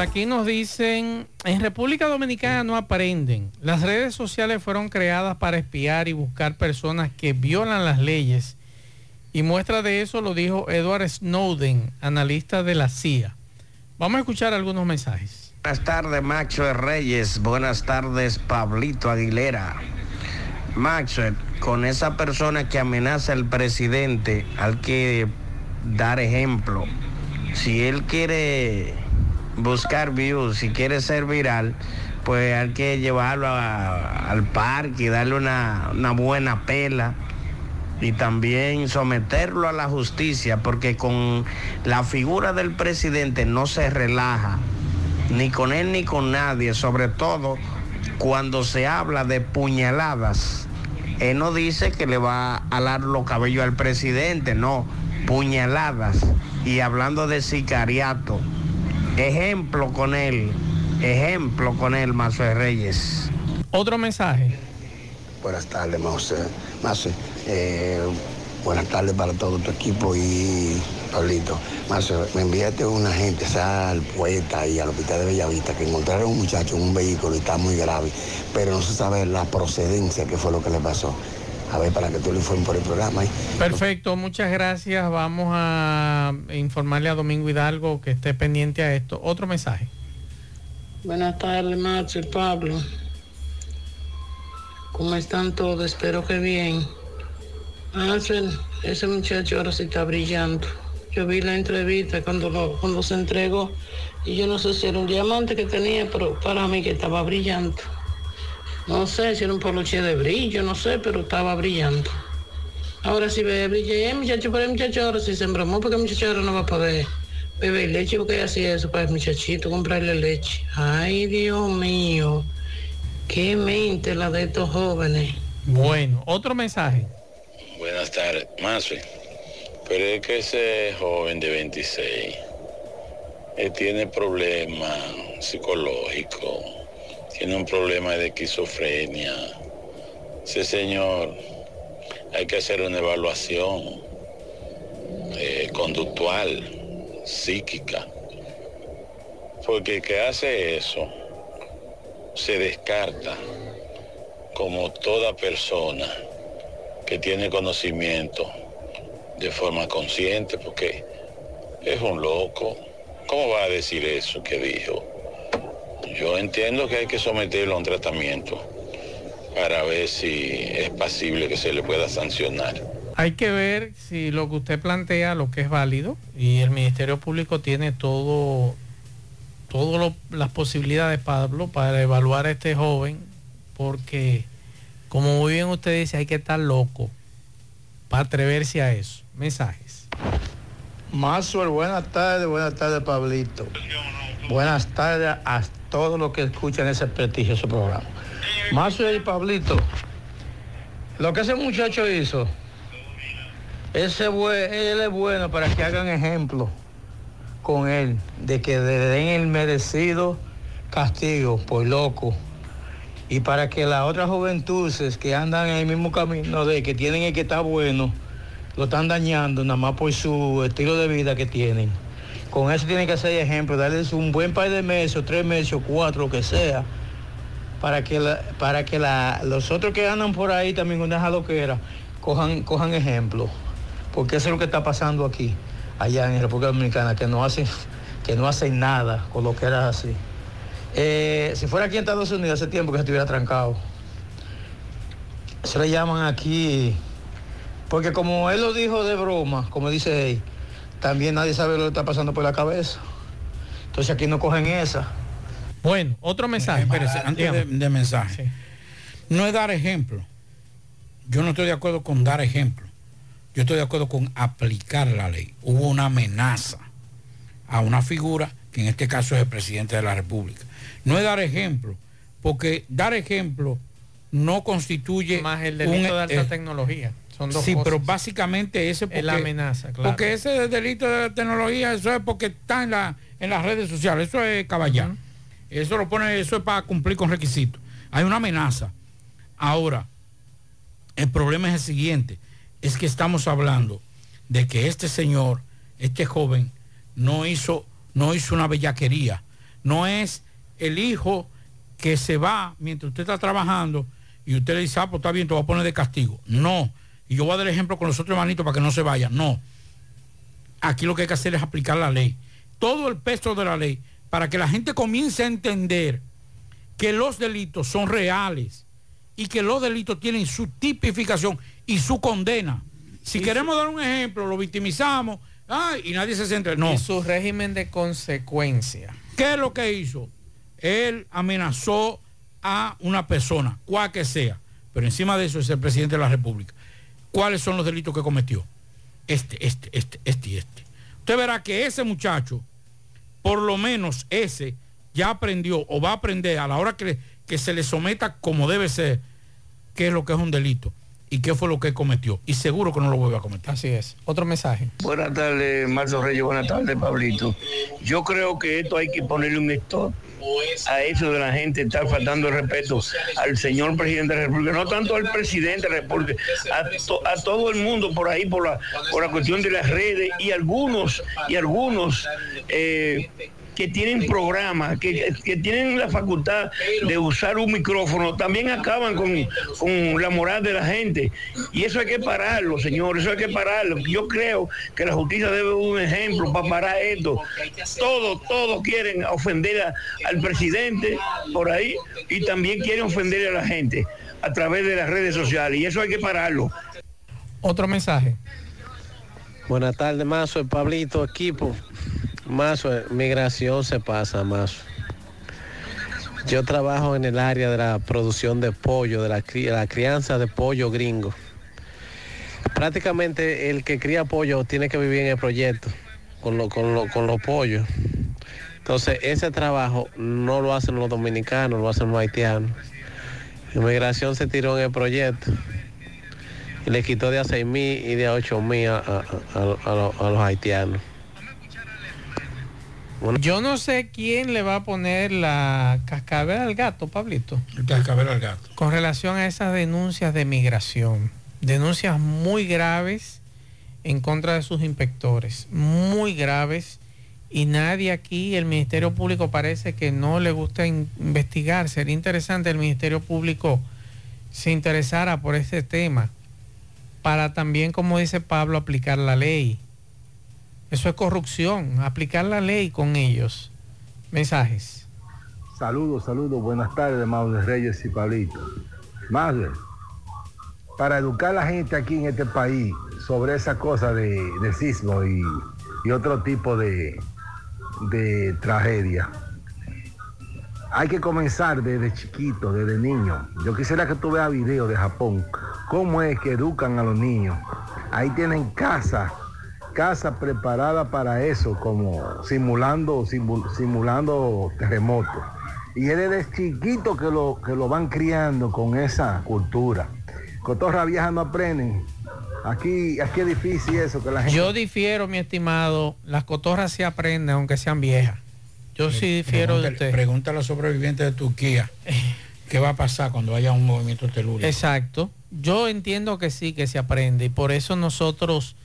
Aquí nos dicen, en República Dominicana no aprenden. Las redes sociales fueron creadas para espiar y buscar personas que violan las leyes. Y muestra de eso lo dijo Edward Snowden, analista de la CIA. Vamos a escuchar algunos mensajes. Buenas tardes, Macho Reyes. Buenas tardes, Pablito Aguilera. Maxwell, con esa persona que amenaza al presidente, hay que dar ejemplo. Si él quiere buscar views, si quiere ser viral, pues hay que llevarlo al parque y darle una buena pela y también someterlo a la justicia, porque con la figura del presidente no se relaja, ni con él ni con nadie, sobre todo cuando se habla de puñaladas. Él no dice que le va a alar los cabellos al presidente, no, puñaladas. Y hablando de sicariato, ejemplo con él, ejemplo con él, Mazo de Reyes. Otro mensaje. Buenas tardes, Mause. Mause, eh, buenas tardes para todo tu equipo y Pablito. Mause, me enviaste una gente al poeta y al hospital de Bellavista que encontraron un muchacho en un vehículo y está muy grave, pero no se sabe la procedencia, qué fue lo que le pasó. A ver, para que tú le informes por el programa. ahí. Perfecto, muchas gracias. Vamos a informarle a Domingo Hidalgo que esté pendiente a esto. Otro mensaje. Buenas tardes, Max y Pablo. ¿Cómo están todos? Espero que bien. Axel, ese muchacho ahora sí está brillando. Yo vi la entrevista cuando, lo- cuando se entregó y yo no sé si era un diamante que tenía, pero para mí que estaba brillando. No sé si era un poloche de brillo, no sé, pero estaba brillando. Ahora sí ve brilla. Y el muchacho, pero el muchacho ahora sí se embromó porque el muchacho ahora no va a poder beber leche porque hacía eso para el muchachito, comprarle leche. Ay, Dios mío. Qué mente la de estos jóvenes. Bueno, otro mensaje. Buenas tardes, Mazo. Pero es que ese joven de 26 él tiene problemas psicológicos, tiene un problema de esquizofrenia. Ese señor, hay que hacer una evaluación eh, conductual, psíquica. Porque el que hace eso se descarta como toda persona que tiene conocimiento de forma consciente, porque es un loco. ¿Cómo va a decir eso que dijo? Yo entiendo que hay que someterlo a un tratamiento para ver si es pasible que se le pueda sancionar. Hay que ver si lo que usted plantea, lo que es válido, y el Ministerio Público tiene todo, todas las posibilidades, Pablo, para evaluar a este joven, porque, como muy bien usted dice, hay que estar loco para atreverse a eso. Mensajes. Maxwell, buenas tardes, buenas tardes, Pablito. Buenas tardes a todos los que escuchan ese prestigioso programa. Maxwell y Pablito, lo que ese muchacho hizo Ese él es bueno para que hagan ejemplo con él, de que le den el merecido castigo por loco. Y para que las otras juventudes que andan en el mismo camino de que tienen el que está bueno, lo están dañando nada más por su estilo de vida que tienen. Con eso tienen que hacer ejemplo, darles un buen par de meses, o tres meses, o cuatro, lo que sea, para que, para que los otros que andan por ahí también con esa loquera cojan, cojan ejemplo. Porque eso es lo que está pasando aquí, allá en República Dominicana, que no hacen, que no hacen nada con lo que era así. Eh, si fuera aquí en Estados Unidos hace tiempo que se estuviera trancado. Eso le llaman aquí, porque como él lo dijo de broma, como dice él, también nadie sabe lo que está pasando por la cabeza. Entonces aquí no cogen esa. Bueno, otro mensaje. Espérese, antes de, de mensaje. No es dar ejemplo. Yo no estoy de acuerdo con dar ejemplo. Yo estoy de acuerdo con aplicar la ley. Hubo una amenaza a una figura que en este caso es el presidente de la República. No es dar ejemplo, porque dar ejemplo no constituye Más el delito un- de alta eh, tecnología. Son dos sí, cosas. pero básicamente ese Es la amenaza, claro. Porque ese delito de la tecnología, eso es porque está en, la, en las redes sociales, eso es caballar. Eso lo pone, eso es para cumplir con requisitos. Hay una amenaza. Ahora, el problema es el siguiente, es que estamos hablando de que este señor, este joven, no hizo, no hizo una bellaquería. No es el hijo que se va mientras usted está trabajando y usted le dice, ah, pues está bien, te voy a poner de castigo. No. Y yo voy a dar ejemplo con los otros hermanitos para que no se vayan. No. Aquí lo que hay que hacer es aplicar la ley. Todo el peso de la ley para que la gente comience a entender que los delitos son reales y que los delitos tienen su tipificación y su condena. Si queremos dar un ejemplo, lo victimizamos ay, y nadie se centra. No. Y su régimen de consecuencia. ¿Qué es lo que hizo? Él amenazó a una persona, cual que sea, pero encima de eso es el presidente de la República. ¿Cuáles son los delitos que cometió? Este, este, este, este y este. Usted verá que ese muchacho, por lo menos ese, ya aprendió o va a aprender a la hora que, que se le someta como debe ser, qué es lo que es un delito y qué fue lo que cometió. Y seguro que no lo vuelve a cometer. Así es. Otro mensaje. Buenas tardes, Marzo Reyes. Buenas tardes, Pablito. Yo creo que esto hay que ponerle un stop a eso de la gente estar faltando el respeto al señor presidente de la República, no tanto al presidente de la República, a, to- a todo el mundo por ahí, por la, por la cuestión de las redes y algunos, y algunos eh, que tienen programas, que, que tienen la facultad de usar un micrófono, también acaban con, con la moral de la gente. Y eso hay que pararlo, señor, eso hay que pararlo. Yo creo que la justicia debe dar un ejemplo para parar esto. Todos, todos quieren ofender a- al presidente por ahí y también quieren ofender a la gente a través de las redes sociales. Y eso hay que pararlo. Otro mensaje. Buenas tardes, Mazo, el Pablito, equipo. Mazo, eh, migración se pasa, Mazo. Yo trabajo en el área de la producción de pollo, de la, la crianza de pollo gringo. Prácticamente el que cría pollo tiene que vivir en el proyecto con, lo- con, lo- con los pollos. Entonces, ese trabajo no lo hacen los dominicanos, lo hacen los haitianos. Inmigración se tiró en el proyecto y le quitó de a 6 mil y de a 8 mil a, a- a- los- a Yo no sé quién le va a poner la cascabel al gato, Pablito. El cascabel al gato. Con relación a esas denuncias de migración. Denuncias muy graves en contra de sus inspectores. Muy graves. Y nadie aquí, el Ministerio Público parece que no le gusta in- investigar. Sería interesante el Ministerio Público se interesara por este tema para también, como dice Pablo, aplicar la ley. Eso es corrupción, aplicar la ley con ellos. Mensajes. Saludos, saludos, buenas tardes, Mauro Reyes y Pablito. Madre, para educar a la gente aquí en este país sobre esa cosa de, sismo y, otro tipo de, tragedia, hay que comenzar desde chiquito, desde niño. Yo quisiera que tú veas videos de Japón, cómo es que educan a los niños. Ahí tienen casa, casa preparada para eso, como simulando, simu- simulando terremotos. Y es desde chiquito que lo, que lo van criando con esa cultura. Cotorra vieja no aprenden Aquí, aquí es difícil eso, que la gente... Yo difiero, mi estimado, las cotorras se aprenden aunque sean viejas. Yo sí difiero de usted. pregúntale a los sobrevivientes de Turquía qué va a pasar cuando haya un movimiento telúrico. Exacto. Yo entiendo que sí, que se aprende y por eso nosotros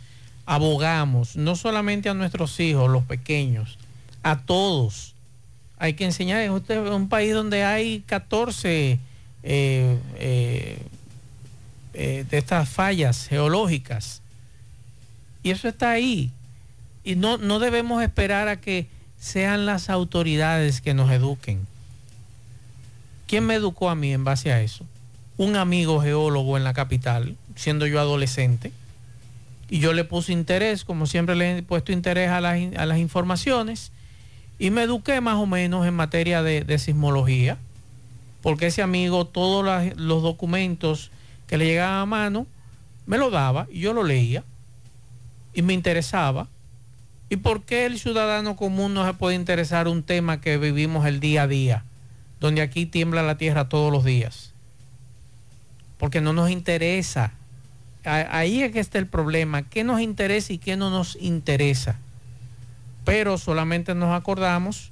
abogamos, no solamente a nuestros hijos, los pequeños, a todos. Hay que enseñar, es un país donde hay 14 eh, eh, eh, de estas fallas geológicas. Y eso está ahí. Y no, no debemos esperar a que sean las autoridades que nos eduquen. ¿Quién me educó a mí en base a eso? Un amigo geólogo en la capital, siendo yo adolescente. Y yo le puse interés, como siempre le he puesto interés a las, a las informaciones. Y me eduqué más o menos en materia de, de sismología. Porque ese amigo, todos los documentos que le llegaban a mano, me lo daba y yo lo leía. Y me interesaba. ¿Y por qué el ciudadano común no se puede interesar un tema que vivimos el día a día? Donde aquí tiembla la tierra todos los días. Porque no nos interesa. Ahí es que está el problema. ¿Qué nos interesa y qué no nos interesa? Pero solamente nos acordamos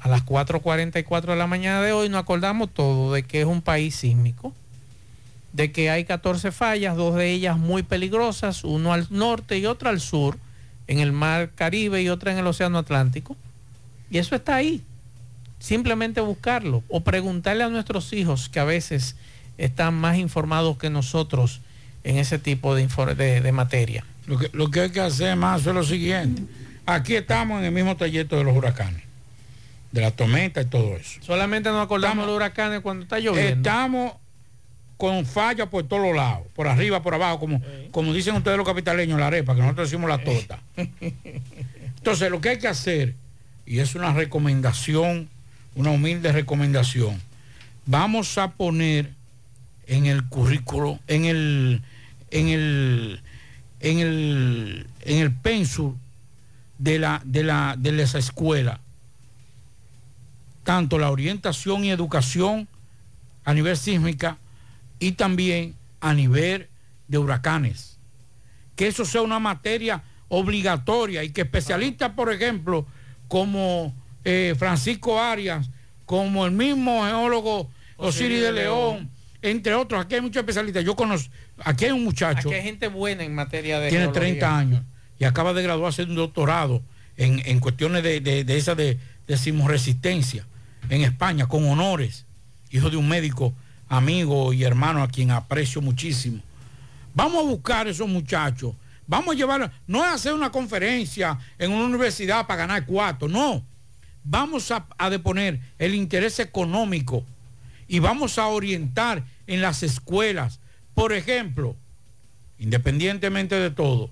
a las 4.44 de la mañana de hoy, nos acordamos todo de que es un país sísmico, de que hay 14 fallas, dos de ellas muy peligrosas, uno al norte y otra al sur, en el mar Caribe y otra en el Océano Atlántico. Y eso está ahí. Simplemente buscarlo o preguntarle a nuestros hijos que a veces están más informados que nosotros en ese tipo de, de- de materia. Lo que, lo que hay que hacer más es lo siguiente. Aquí estamos en el mismo trayecto de los huracanes, de la tormenta y todo eso. Solamente nos acordamos de los huracanes cuando está lloviendo. Estamos con fallas por todos lados, por arriba, por abajo, como, como dicen ustedes los capitaleños, la arepa, que nosotros decimos la tota. Entonces, lo que hay que hacer, y es una recomendación, una humilde recomendación, vamos a poner en el currículo, en el, en el, en el, en el pensum de la, de la, de esa escuela, tanto la orientación y educación a nivel sísmica y también a nivel de huracanes. Que eso sea una materia obligatoria y que especialistas, por ejemplo, como eh, Francisco Arias, como el mismo geólogo Osiris de León, entre otros, aquí hay muchos especialistas. Yo conozco, aquí hay un muchacho, Aquí hay gente buena en materia de tiene geología. 30 años y acaba de graduarse de un doctorado en, en cuestiones de, de, de esa de, de sismoresistencia en España, con honores, hijo de un médico amigo y hermano a quien aprecio muchísimo. Vamos a buscar a esos muchachos, vamos a llevar, no es hacer una conferencia en una universidad para ganar cuatro, no. Vamos a, a deponer el interés económico y vamos a orientar en las escuelas. Por ejemplo, independientemente de todo,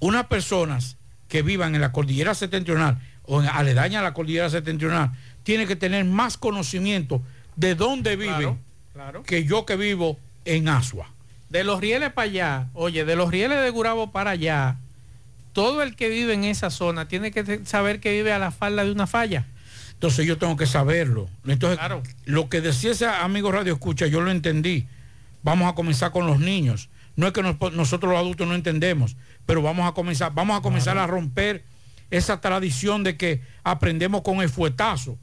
unas personas que vivan en la cordillera septentrional o en aledaña a la cordillera septentrional tienen que tener más conocimiento de dónde viven claro. que yo que vivo en Asua. De los rieles para allá, oye, de los rieles de Gurabo para allá, todo el que vive en esa zona tiene que saber que vive a la falda de una falla. Entonces yo tengo que saberlo. Entonces, lo que decía ese amigo Radio Escucha, yo lo entendí. Vamos a comenzar con los niños. No es que nos- nosotros los adultos no entendemos, pero vamos a comenzar, vamos a comenzar a romper esa tradición de que aprendemos con el fuetazo.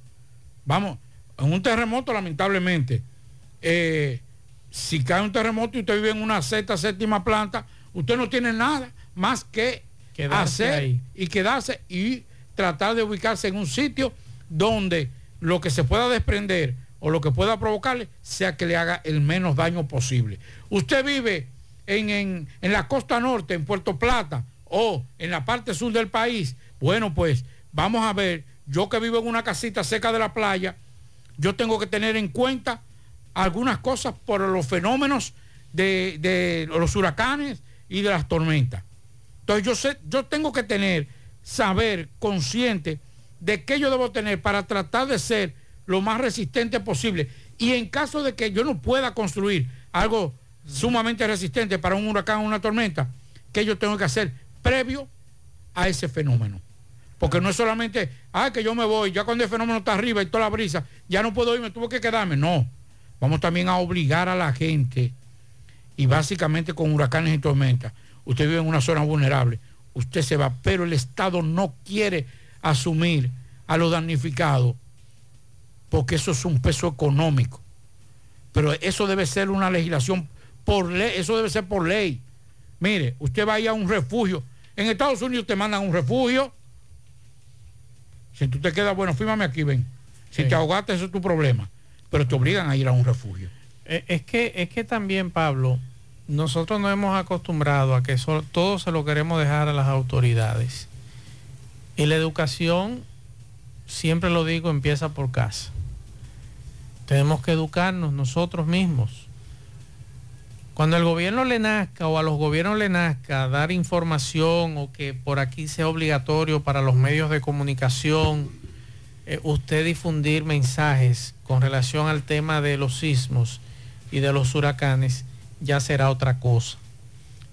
Vamos, en un terremoto, lamentablemente, eh, si cae un terremoto y usted vive en una sexta, séptima planta, usted no tiene nada más que Quedarse hacer ahí. y quedarse y tratar de ubicarse en un sitio donde lo que se pueda desprender o lo que pueda provocarle sea que le haga el menos daño posible. Usted vive en, en- en la costa norte, en Puerto Plata, o en la parte sur del país. Bueno, pues vamos a ver, yo que vivo en una casita cerca de la playa, yo tengo que tener en cuenta algunas cosas por los fenómenos de, de los huracanes y de las tormentas. Entonces yo sé, yo tengo que tener, saber, consciente de qué yo debo tener para tratar de ser lo más resistente posible. Y en caso de que yo no pueda construir algo sumamente resistente para un huracán o una tormenta, ¿qué yo tengo que hacer previo a ese fenómeno? Porque no es solamente, ah, que yo me voy, ya cuando el fenómeno está arriba y toda la brisa, ya no puedo irme, tuve que quedarme. No, vamos también a obligar a la gente y básicamente con huracanes y tormentas, usted vive en una zona vulnerable, usted se va, pero el Estado no quiere asumir a los damnificados porque eso es un peso económico. Pero eso debe ser una legislación por ley, eso debe ser por ley. Mire, usted va a ir a un refugio. En Estados Unidos te mandan a un refugio. Si tú te quedas, bueno, fíjame aquí, ven. Si te ahogaste, eso es tu problema. Pero te obligan a ir a un refugio. Eh, Es que, es que también, Pablo, nosotros nos hemos acostumbrado a que todo se lo queremos dejar a las autoridades. Y la educación, siempre lo digo, empieza por casa. Tenemos que educarnos nosotros mismos. Cuando al gobierno le nazca o a los gobiernos le nazca dar información o que por aquí sea obligatorio para los medios de comunicación, eh, usted difundir mensajes con relación al tema de los sismos y de los huracanes, ya será otra cosa.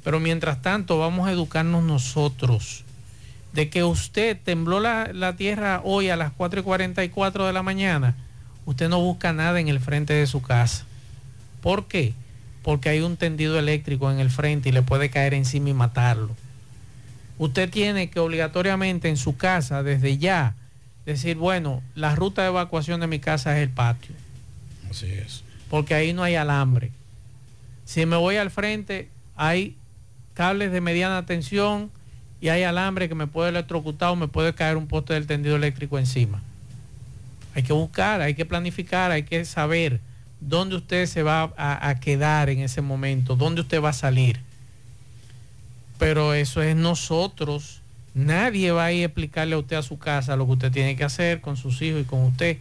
Pero mientras tanto vamos a educarnos nosotros de que usted tembló la, la tierra hoy a las 4 y 44 de la mañana, usted no busca nada en el frente de su casa. ¿Por qué? Porque hay un tendido eléctrico en el frente y le puede caer encima y matarlo. Usted tiene que obligatoriamente en su casa, desde ya, decir, bueno, la ruta de evacuación de mi casa es el patio, Así es. porque ahí no hay alambre. Si me voy al frente, hay cables de mediana tensión y hay alambre que me puede electrocutar o me puede caer un poste del tendido eléctrico encima. Hay que buscar, hay que planificar, hay que saber dónde usted se va a, quedar en ese momento, dónde usted va a salir. Pero eso es nosotros. Nadie va a ir a explicarle a usted a su casa lo que usted tiene que hacer con sus hijos y con usted.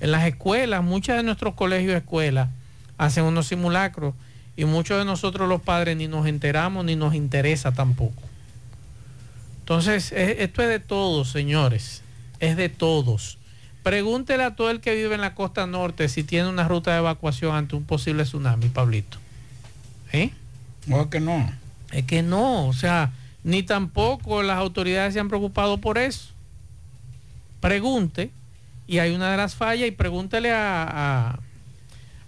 En las escuelas, muchas de nuestros colegios y escuelas hacen unos simulacros y muchos de nosotros los padres ni nos enteramos ni nos interesa tampoco. Entonces, e- esto es de todos, señores. Es de todos. Pregúntele a todo el que vive en la costa norte si tiene una ruta de evacuación ante un posible tsunami, Pablito. ¿Eh? No, es que no. Es que no, o sea, ni tampoco las autoridades se han preocupado por eso. Pregunte, y hay una de las fallas, y pregúntele a, a,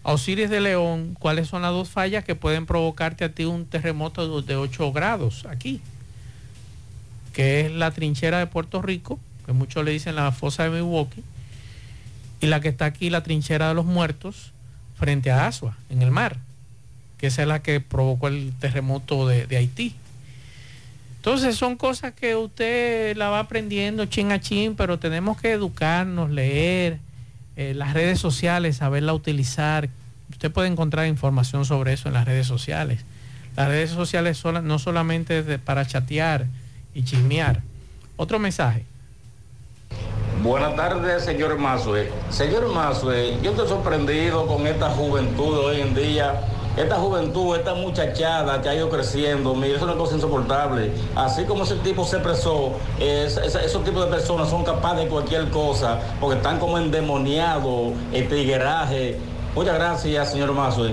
a Osiris de León cuáles son las dos fallas que pueden provocarte a ti un terremoto de 8 grados aquí, que es la trinchera de Puerto Rico, que muchos le dicen la fosa de Milwaukee, y la que está aquí, la trinchera de los muertos, frente a Asua, en el mar, que es la que provocó el terremoto de, Haití. Entonces son cosas que usted la va aprendiendo chin a chin, pero tenemos que educarnos, leer eh, las redes sociales, saberla utilizar. Usted puede encontrar información sobre eso en las redes sociales. Las redes sociales sola- no solamente para chatear y chismear. Otro mensaje. Buenas tardes, señor Mazue. Señor Mazue, yo estoy sorprendido con esta juventud de hoy en día. Esta juventud, esta muchachada que ha ido creciendo, mire, es una cosa insoportable. Así como ese tipo se expresó, es- es- esos tipos de personas son capaces de cualquier cosa, porque están como endemoniados, el tigueraje. Muchas gracias, señor Mazue.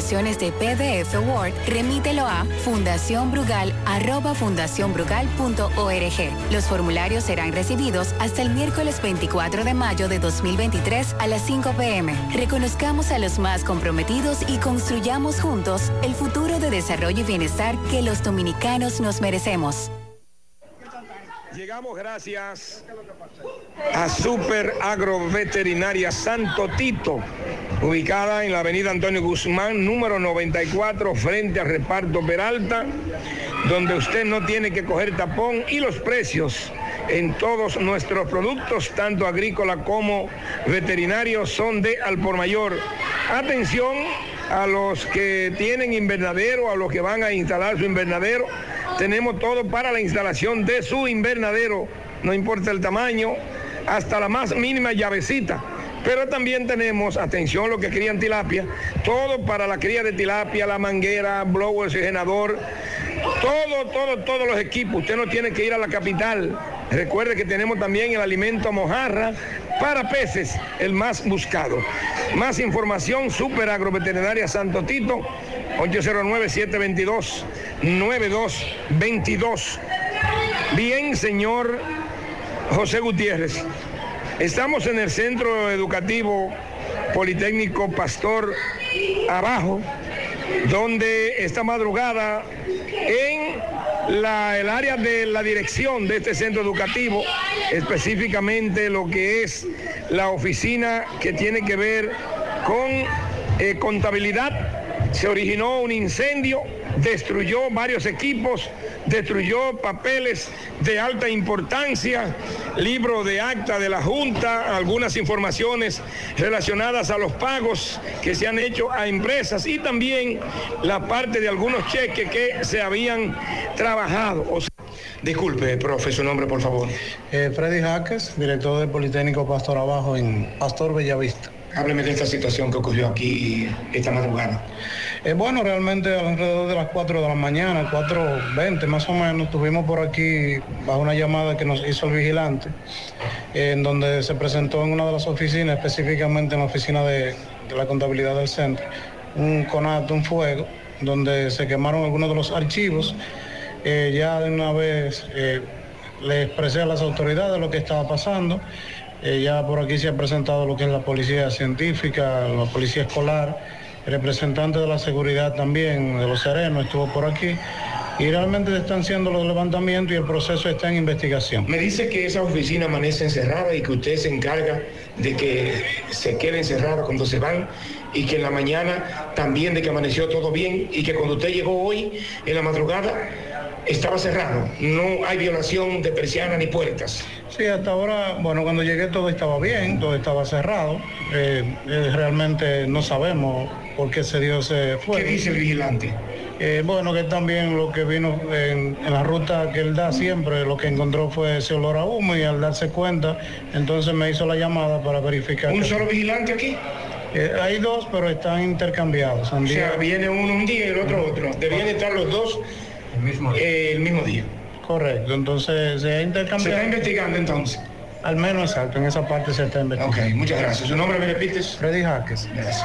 versiones de PDF Word, remítelo a fundacionbrugal.org. Los formularios serán recibidos hasta el miércoles 24 de mayo de 2023 a las 5 pm. Reconozcamos a los más comprometidos y construyamos juntos el futuro de desarrollo y bienestar que los dominicanos nos merecemos. Llegamos gracias a Super Agroveterinaria Santo Tito, ubicada en la avenida Antonio Guzmán, número 94, frente al reparto Peralta, donde usted no tiene que coger tapón y los precios en todos nuestros productos, tanto agrícola como veterinarios, son de al por mayor. Atención a los que tienen invernadero, a los que van a instalar su invernadero. Tenemos todo para la instalación de su invernadero, no importa el tamaño, hasta la más mínima llavecita. Pero también tenemos, atención, lo que crían tilapia, todo para la cría de tilapia, la manguera, blower, oxigenador, todo, todo, todos los equipos. Usted no tiene que ir a la capital. Recuerde que tenemos también el alimento mojarra para peces, el más buscado. Más información, Super Agroveterinaria Santo Tito, 809-722-9222. Bien, señor José Gutiérrez. Estamos en el Centro Educativo Politécnico Pastor Abajo, donde esta madrugada en la, el área de la dirección de este centro educativo, específicamente lo que es la oficina que tiene que ver con eh, contabilidad, se originó un incendio, destruyó varios equipos, destruyó papeles de alta importancia, libro de acta de la Junta, algunas informaciones relacionadas a los pagos que se han hecho a empresas y también la parte de algunos cheques que se habían trabajado. O sea, Disculpe, profe, su nombre, por favor. Eh, Freddy Jaques, director del Politécnico Pastor Abajo en Pastor Bellavista. Hábleme de esta situación que ocurrió aquí esta madrugada. Eh, bueno, realmente alrededor de las 4 de la mañana, 4.20 más o menos, estuvimos por aquí bajo una llamada que nos hizo el vigilante, en donde se presentó en una de las oficinas, específicamente en la oficina de, de la contabilidad del centro, un conato, un fuego, donde se quemaron algunos de los archivos. Eh, ya de una vez eh, le expresé a las autoridades lo que estaba pasando. Eh, ya por aquí se ha presentado lo que es la policía científica, la policía escolar, el representante de la seguridad también, de los serenos, estuvo por aquí. Y realmente están haciendo los levantamientos y el proceso está en investigación. Me dice que esa oficina amanece encerrada y que usted se encarga de que se quede encerrada cuando se van y que en la mañana también de que amaneció todo bien y que cuando usted llegó hoy en la madrugada estaba cerrado. No hay violación de persiana ni puertas. Sí, hasta ahora, bueno, cuando llegué todo estaba bien, todo estaba cerrado. Eh, eh, realmente no sabemos por qué se dio ese fuego. ¿Qué dice el vigilante? Eh, bueno, que también lo que vino en, en, la ruta que él da siempre, lo que encontró fue ese olor a humo y al darse cuenta, entonces me hizo la llamada para verificar. ¿Un solo vigilante aquí? Eh, hay dos, pero están intercambiados. O sea, viene uno un día y el otro otro. Debían estar los dos el mismo día. el mismo día. Correcto, entonces se ha intercambiado. Se está investigando entonces. Al menos exacto, en esa parte se está investigando. Ok, muchas gracias. ¿Su nombre me repites? Freddy Jaques. Gracias.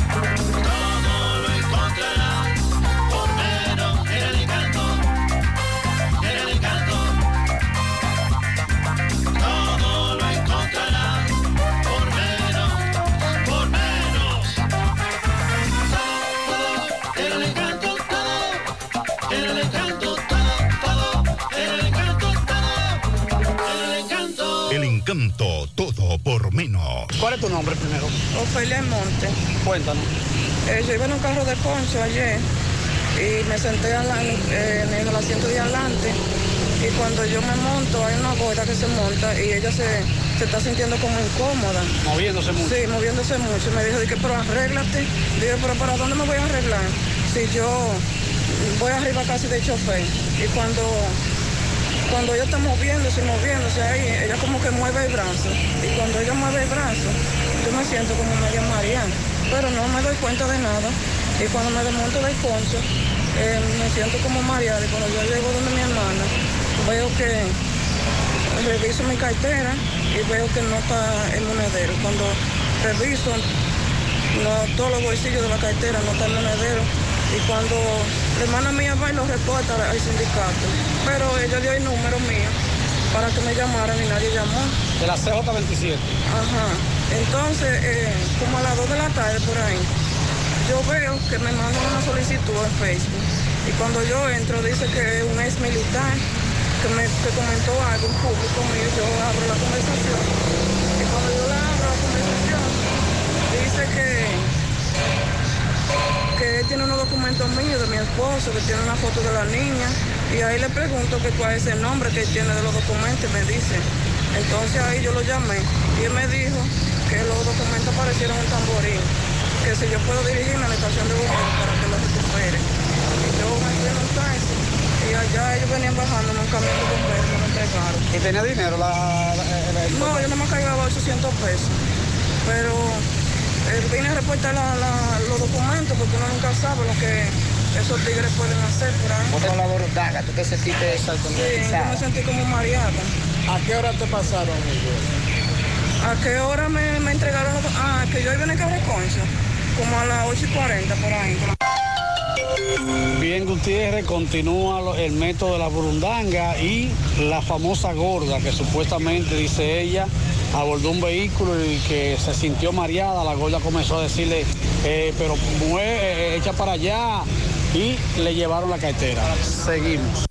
¿Cuál es tu nombre primero? Ofelia Monte. Cuéntanos. Eh, yo iba en un carro de concho ayer y me senté ala- en, en el asiento de adelante y cuando yo me monto hay una gorda que se monta y ella se, se está sintiendo como incómoda. Moviéndose mucho. Sí, moviéndose mucho. Me dijo, dije, pero arréglate. Dije, pero ¿para dónde me voy a arreglar? Si yo voy arriba casi de chofer. Y cuando, cuando ella está moviéndose, moviéndose ahí, ella como que mueve el brazo. Y cuando ella mueve el brazo, yo me siento como media María. Pero no me doy cuenta de nada. Y cuando me desmonto del concho, eh, me siento como mareada. Y cuando yo llego donde mi hermana, veo que reviso mi cartera y veo que no está el monedero. Cuando reviso todos los bolsillos de la cartera, no está el monedero. Y cuando la hermana mía va y lo reporta al sindicato, pero ella dio el número mío para que me llamaran y nadie llamó. De la CJ27. Ajá. Entonces, eh, como a las 2 de la tarde por ahí, yo veo que me mandan una solicitud en Facebook. Y cuando yo entro dice que es un ex militar que me que comentó algo en público mío, yo abro la conversación. Y cuando yo la abro la conversación, dice que que él tiene unos documentos míos de mi esposo, que tiene una foto de la niña, y ahí le pregunto que cuál es el nombre que él tiene de los documentos, y me dice. Entonces ahí yo lo llamé, y él me dijo que los documentos aparecieron en tamborín, que si yo puedo dirigirme a la estación de bomberos para que los recupere. Y yo me fui en un taxi, y allá ellos venían bajando en un camión de bomberos, me lo entregaron. ¿Y tenía dinero la, la- la- la- No, yo no me cargaba 800 pesos, pero eh, vine a reportar la- la- los documentos porque uno nunca sabe lo que esos tigres pueden hacer por ahí. Con la bordaga, tú te sentiste Sí, yo me sentí como mareada. ¿A qué hora te pasaron ¿A qué hora me, me entregaron? los- Ah, que yo iba en el carro Concha, como a las 8 y 40 por ahí. Bien, Gutiérrez, continúa el método de la burundanga y la famosa gorda que supuestamente, dice ella, abordó un vehículo y que se sintió mareada. La gorda comenzó a decirle, eh, pero mueve, eh, echa para allá y le llevaron la cartera. Seguimos.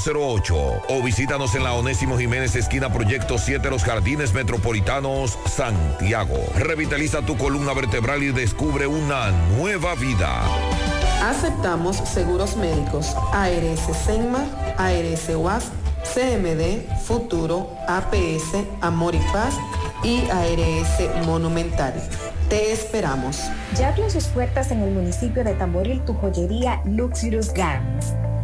809-582-5408 o visítanos en la Onésimo Jiménez esquina Proyecto 7 Los Jardines Metropolitanos, Santiago. Revitaliza tu columna vertebral y descubre una nueva vida. Aceptamos seguros médicos ARS Senma, ARS UAS, CMD, Futuro, APS, Amor y Paz y ARS Monumental. Te esperamos. Ya abrió sus puertas en el municipio de Tamboril tu joyería Luxurious Garments,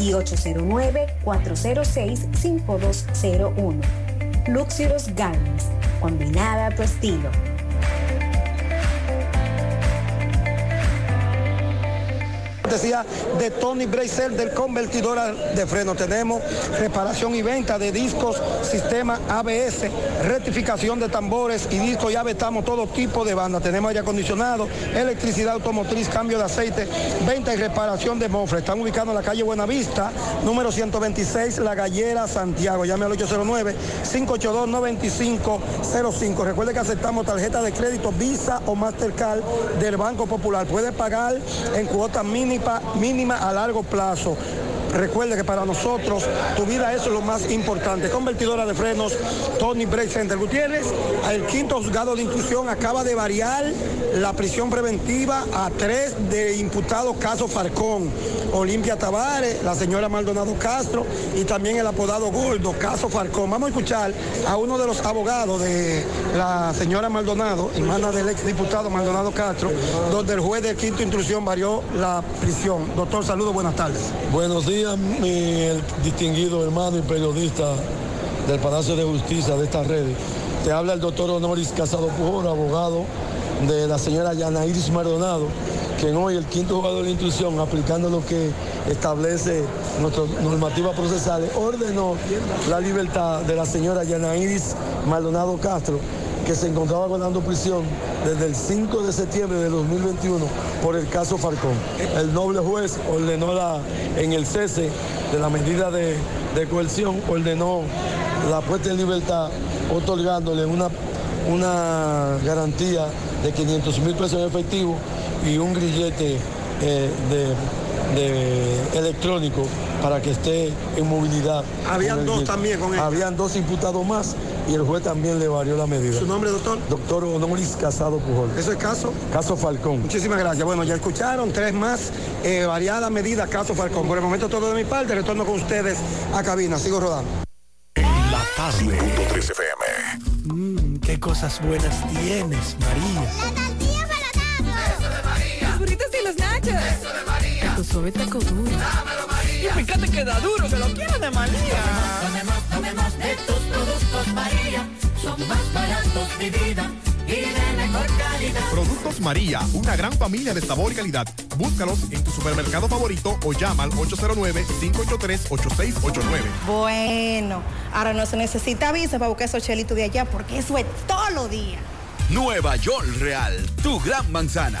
y 809-406-5201. Luxurious Garments, combinada a tu estilo. Cortesía de Tony Bracer del convertidor de freno. Tenemos reparación y venta de discos, sistema ABS, rectificación de tambores y discos. Ya vetamos todo tipo de banda. Tenemos aire acondicionado, electricidad automotriz, cambio de aceite, venta y reparación de mofles. Están ubicados en la calle Buenavista, número 126, La Gallera, Santiago. Llame al 809-582-9505. Recuerde que aceptamos tarjeta de crédito Visa o Mastercard del Banco Popular. Puede pagar en cuota mínima, a largo plazo. Recuerde que para nosotros tu vida es lo más importante. Convertidora de frenos, Tony Break Center Gutiérrez, el quinto juzgado de instrucción acaba de variar la prisión preventiva a tres de imputados caso Farcón, Olimpia Tavares, la señora Maldonado Castro y también el apodado Gordo, caso Farcón. Vamos a escuchar a uno de los abogados de la señora Maldonado, hermana del ex diputado Maldonado Castro, donde el juez de quinto instrucción varió la prisión. Doctor, saludos, buenas tardes. Buenos días, mi distinguido hermano y periodista del Palacio de Justicia de esta red. Te habla el doctor Honoris Casado Pujol, abogado de la señora Yana Iris Maldonado, quien hoy el quinto jugador de instrucción, aplicando lo que establece nuestras normativas procesales, ordenó la libertad de la señora Yana Iris Maldonado Castro, que se encontraba guardando prisión desde el 5 de septiembre de 2021 por el caso Falcón. El noble juez ordenó la, en el cese de la medida de, de coerción, ordenó la puesta en libertad, otorgándole una, una garantía de 500 mil pesos en efectivo y un grillete eh, de, de electrónico para que esté en movilidad. Habían dos también con él. Habían dos imputados más y el juez también le varió la medida. ¿Su nombre, doctor? Doctor Honoris Casado Pujol. ¿Eso es caso? Caso Falcón. Muchísimas gracias. Bueno, ya escucharon tres más, eh, variada medida, caso Falcón. Por el momento todo de mi parte, retorno con ustedes a cabina. Sigo rodando. La tarde. Punto 3 FM. Mmm, qué cosas buenas tienes, María. Los burritos y los nachos. Eso de María. Tu suave taco duro. Y fíjate que da duro, que lo quiero de María. Tomemos, tomemos de tus productos María. Son más baratos de vida y de mejor calidad. Productos María, una gran familia de sabor y calidad. Búscalos en tu supermercado favorito o llama al 809-583-8689. Bueno, ahora no se necesita visa para buscar esos chelitos de allá porque eso es todo lo día. Nueva York Real, tu gran manzana.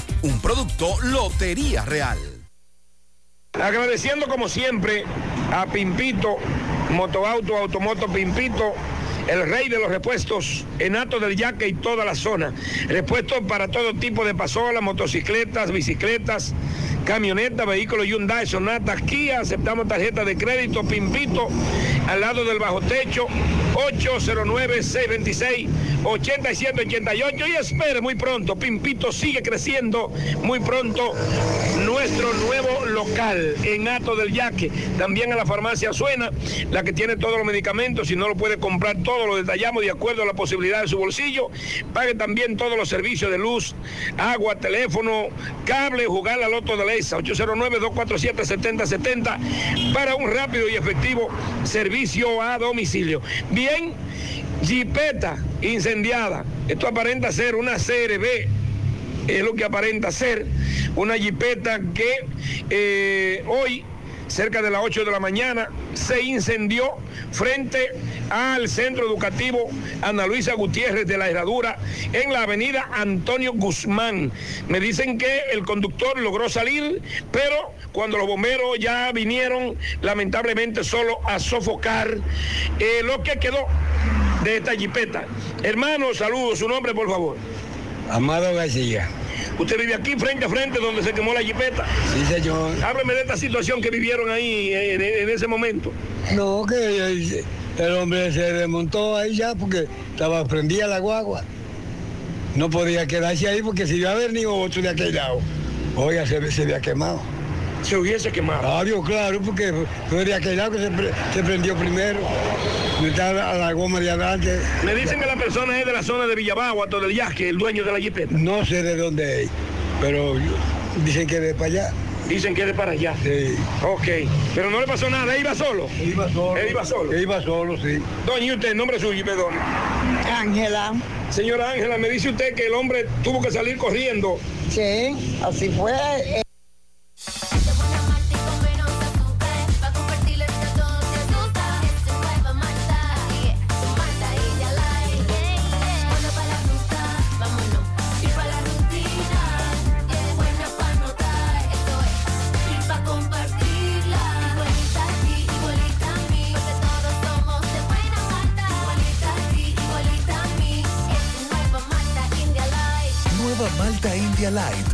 Un producto Lotería Real. Agradeciendo como siempre a Pimpito, Motoauto, Automoto Pimpito, el rey de los repuestos en Ato del Yaque y toda la zona. Repuestos para todo tipo de pasolas, motocicletas, bicicletas, camionetas, vehículos Hyundai, Sonata, Kia. Aceptamos tarjeta de crédito Pimpito al lado del bajo techo 809-626-8788 y espere muy pronto. Pimpito sigue creciendo muy pronto nuestro nuevo local en Ato del Yaque. También a la farmacia Suena, la que tiene todos los medicamentos. Si no lo puede comprar todo, lo detallamos de acuerdo a la posibilidad de su bolsillo. Pague también todos los servicios de luz, agua, teléfono, cable, jugar la loto de Leisa 809-247-7070 para un rápido y efectivo servicio a domicilio. Bien, Jipeta incendiada. Esto aparenta ser una CRB es lo que aparenta ser una jipeta que eh, hoy, cerca de las 8 de la mañana, se incendió frente al centro educativo Ana Luisa Gutiérrez de la Herradura en la avenida Antonio Guzmán. Me dicen que el conductor logró salir, pero cuando los bomberos ya vinieron, lamentablemente solo a sofocar eh, lo que quedó de esta jipeta. Hermano, saludos, su nombre por favor. Amado García. Usted vive aquí frente a frente donde se quemó la jipeta. Sí, señor. Hábleme de esta situación que vivieron ahí eh, en, en ese momento. No, que el, el hombre se desmontó ahí ya porque estaba prendida la guagua. No podía quedarse ahí porque si iba a haber ni otro de aquel lado, oiga, se, se había quemado. Se hubiese quemado. Claro, claro, porque fue de aquel lado que se, pre- se prendió primero. Está a la goma de adelante. Me dicen que la persona es de la zona de Villabagua, todo el Yasque, el dueño de la jipeta. No sé de dónde es, pero dicen que de para allá. Dicen que es de para allá. Sí. Ok, pero no le pasó nada, ¿él iba solo? Iba solo. Él iba solo. Él iba solo, sí. Doña, ¿y usted, nombre suyo, perdón? Ángela. Señora Ángela, me dice usted que el hombre tuvo que salir corriendo. Sí, así fue.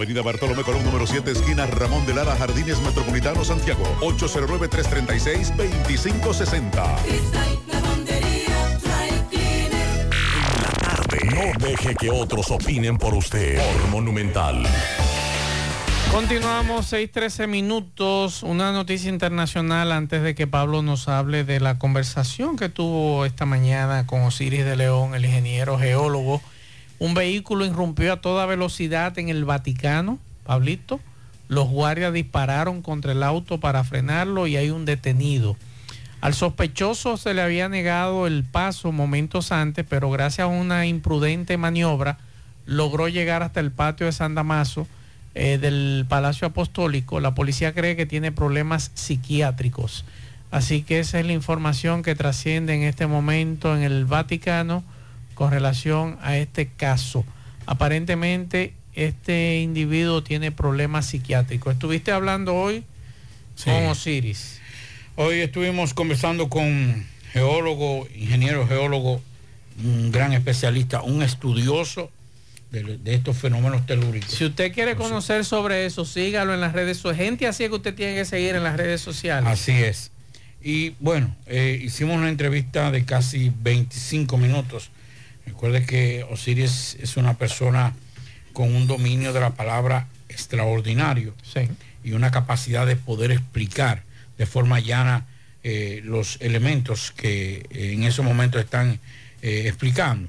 Avenida Bartolomé Colón número 7, esquina Ramón de Lara, Jardines Metropolitano, Santiago. 809-336-2560. Cristal Lavandería Dry Cleaner. No deje que otros opinen por usted. Monumental. Continuamos 6:13 minutos. Una noticia internacional antes de que Pablo nos hable de la conversación que tuvo esta mañana con Osiris de León, el ingeniero geólogo. Un vehículo irrumpió a toda velocidad en el Vaticano, Pablito. Los guardias dispararon contra el auto para frenarlo y hay un detenido. Al sospechoso se le había negado el paso momentos antes, pero gracias a una imprudente maniobra logró llegar hasta el patio de San Damaso eh, del Palacio Apostólico. La policía cree que tiene problemas psiquiátricos. Así que esa es la información que trasciende en este momento en el Vaticano con relación a este caso. Aparentemente este individuo tiene problemas psiquiátricos. Estuviste hablando hoy con Osiris. Hoy estuvimos conversando con geólogo, ingeniero geólogo, un gran especialista, un estudioso de, de estos fenómenos telúricos. Si usted quiere conocer sobre eso, sígalo en las redes sociales. Gente así es que usted tiene que seguir en las redes sociales. Así es. Y bueno, eh, hicimos una entrevista de casi 25 minutos. Recuerde que Osiris es una persona con un dominio de la palabra extraordinario y una capacidad de poder explicar de forma llana eh, los elementos que eh, en ese momento están eh, explicando.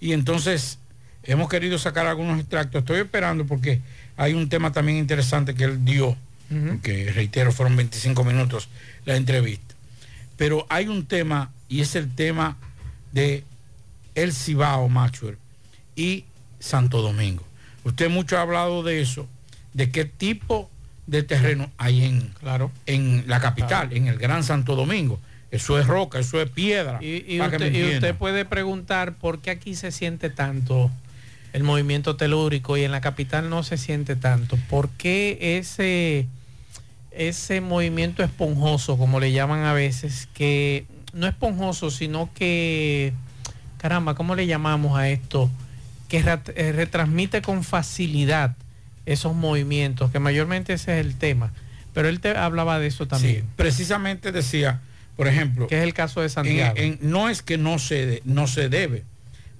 Y entonces hemos querido sacar algunos extractos. Estoy esperando porque hay un tema también interesante que él dio, que reitero, fueron 25 minutos la entrevista. Pero hay un tema y es el tema de El Cibao, Maxwell, y Santo Domingo. Usted mucho ha hablado de eso, de qué tipo de terreno hay en, claro. en la capital, en el Gran Santo Domingo. Eso es roca, eso es piedra. Y, usted puede preguntar por qué aquí se siente tanto el movimiento telúrico y en la capital no se siente tanto. ¿Por qué ese, ese movimiento esponjoso, como le llaman a veces, que no esponjoso, sino que, caramba, ¿cómo le llamamos a esto? Que eh, retransmite con facilidad esos movimientos, que mayormente ese es el tema. Pero él te hablaba de eso también. Sí, precisamente decía, por ejemplo, que es el caso de Santiago. en- en- no es que no se, de- no se debe,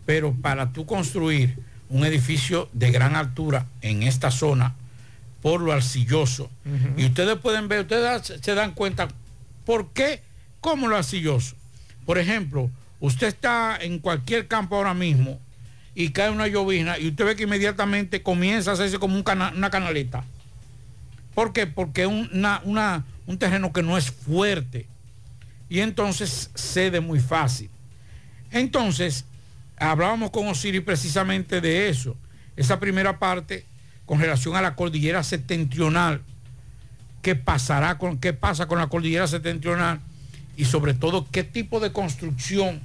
pero para tú construir un edificio de gran altura en esta zona, por lo arcilloso, y ustedes pueden ver, ustedes se dan cuenta, ¿por qué? ¿Cómo lo arcilloso? Por ejemplo, usted está en cualquier campo ahora mismo y cae una llovizna y usted ve que inmediatamente comienza a hacerse como una canaleta. ¿Por qué? Porque es un terreno que no es fuerte y entonces cede muy fácil. Entonces, hablábamos con Osiris precisamente de eso, esa primera parte con relación a la cordillera septentrional, qué pasará con qué pasa con la cordillera septentrional y sobre todo qué tipo de construcción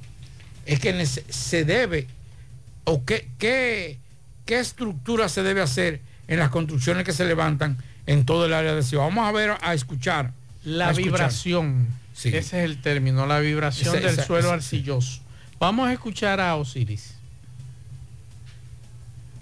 es que se debe o qué, qué, qué estructura se debe hacer en las construcciones que se levantan en todo el área de ciudad. Vamos a ver, a escuchar. La a escuchar. vibración. Sí. Ese es el término, la vibración Esa- del esa- suelo esa- arcilloso. Vamos a escuchar a Osiris.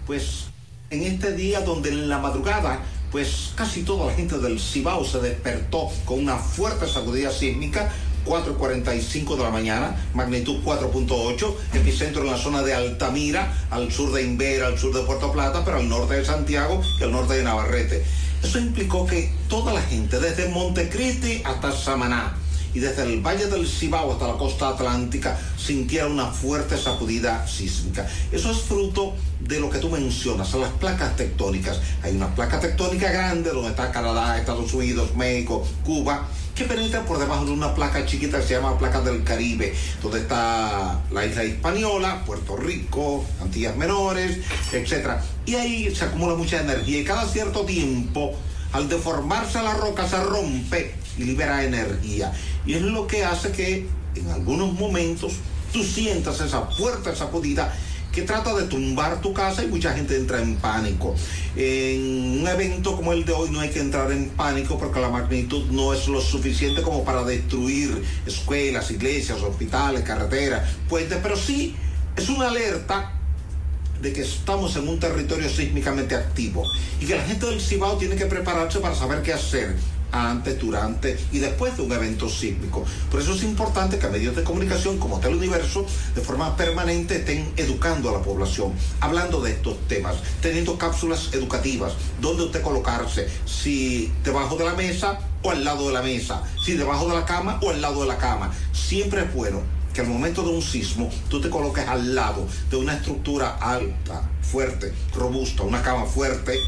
pues en este día donde en la madrugada pues casi toda la gente del Cibao se despertó con una fuerte sacudida sísmica 4.45 de la mañana, magnitud 4.8, epicentro en la zona de Altamira, al sur de Invera, al sur de Puerto Plata, pero al norte de Santiago y al norte de Navarrete. Eso implicó que toda la gente, desde Montecristi hasta Samaná, y desde el Valle del Cibao hasta la costa atlántica sintiera una fuerte sacudida sísmica. Eso es fruto de lo que tú mencionas, las placas tectónicas. Hay una placa tectónica grande donde está Canadá, Estados Unidos, México, Cuba, que penetra por debajo de una placa chiquita que se llama placa del Caribe, donde está la isla Hispaniola, Puerto Rico, Antillas Menores, etc. Y ahí se acumula mucha energía y cada cierto tiempo al deformarse la roca se rompe y libera energía. Y es lo que hace que en algunos momentos tú sientas esa fuerte sacudida que trata de tumbar tu casa y mucha gente entra en pánico. En un evento como el de hoy no hay que entrar en pánico porque la magnitud no es lo suficiente como para destruir escuelas, iglesias, hospitales, carreteras, puentes, pero sí es una alerta de que estamos en un territorio sísmicamente activo y que la gente del Cibao tiene que prepararse para saber qué hacer antes, durante y después de un evento sísmico. Por eso es importante que medios de comunicación como Teleuniverso de forma permanente estén educando a la población, hablando de estos temas, teniendo cápsulas educativas, donde usted colocarse, si debajo de la mesa o al lado de la mesa, si debajo de la cama o al lado de la cama. Siempre es bueno que al momento de un sismo tú te coloques al lado de una estructura alta, fuerte, robusta, una cama fuerte,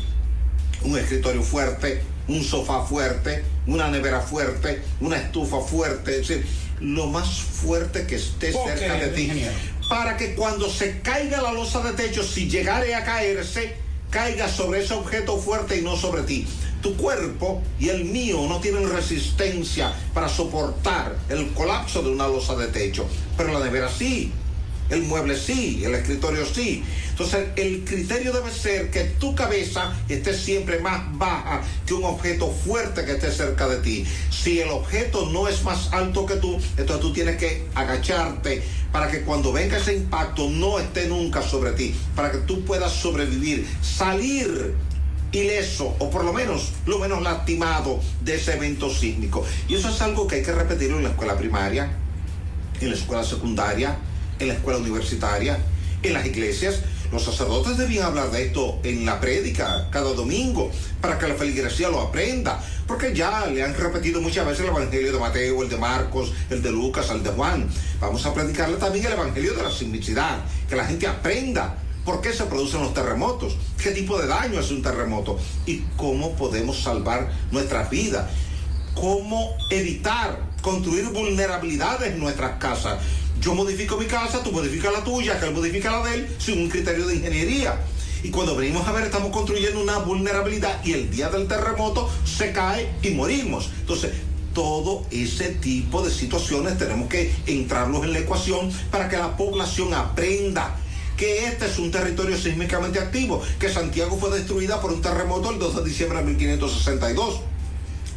un escritorio fuerte, un sofá fuerte, una nevera fuerte, una estufa fuerte, es decir, lo más fuerte que esté ¿Por cerca de ti. ingeniero? Para que cuando se caiga la losa de techo, si llegare a caerse, caiga sobre ese objeto fuerte y no sobre ti. Tu cuerpo y el mío no tienen resistencia para soportar el colapso de una losa de techo, pero la nevera sí. El mueble sí, el escritorio sí. Entonces, el criterio debe ser que tu cabeza esté siempre más baja que un objeto fuerte que esté cerca de ti. Si el objeto no es más alto que tú, entonces tú tienes que agacharte para que cuando venga ese impacto no esté nunca sobre ti, para que tú puedas sobrevivir, salir ileso o por lo menos lo menos lastimado de ese evento sísmico. Y eso es algo que hay que repetirlo en la escuela primaria, en la escuela secundaria, en la escuela universitaria, en las iglesias. Los sacerdotes debían hablar de esto en la prédica cada domingo para que la feligresía lo aprenda, porque ya le han repetido muchas veces el Evangelio de Mateo, el de Marcos, el de Lucas, el de Juan. Vamos a predicarle también el Evangelio de la sismicidad, que la gente aprenda por qué se producen los terremotos, qué tipo de daño hace un terremoto y cómo podemos salvar nuestras vidas, cómo evitar construir vulnerabilidades en nuestras casas. Yo modifico mi casa, tú modificas la tuya, que él modifica la de él, sin un criterio de ingeniería. Y cuando venimos a ver, estamos construyendo una vulnerabilidad y el día del terremoto se cae y morimos. Entonces, todo ese tipo de situaciones tenemos que entrarlos en la ecuación para que la población aprenda que este es un territorio sísmicamente activo, que Santiago fue destruida por un terremoto el 2 de diciembre de 1562.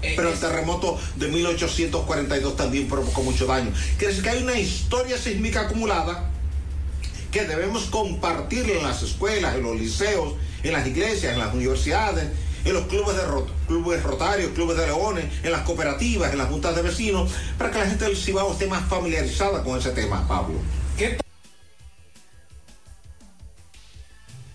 Pero el terremoto de 1842 también provocó mucho daño. Quiere decir que hay una historia sísmica acumulada que debemos compartir en las escuelas, en los liceos, en las iglesias, en las universidades, en los clubes de rot clubes rotarios, clubes de leones, en las cooperativas, en las juntas de vecinos, para que la gente del Cibao esté más familiarizada con ese tema, Pablo.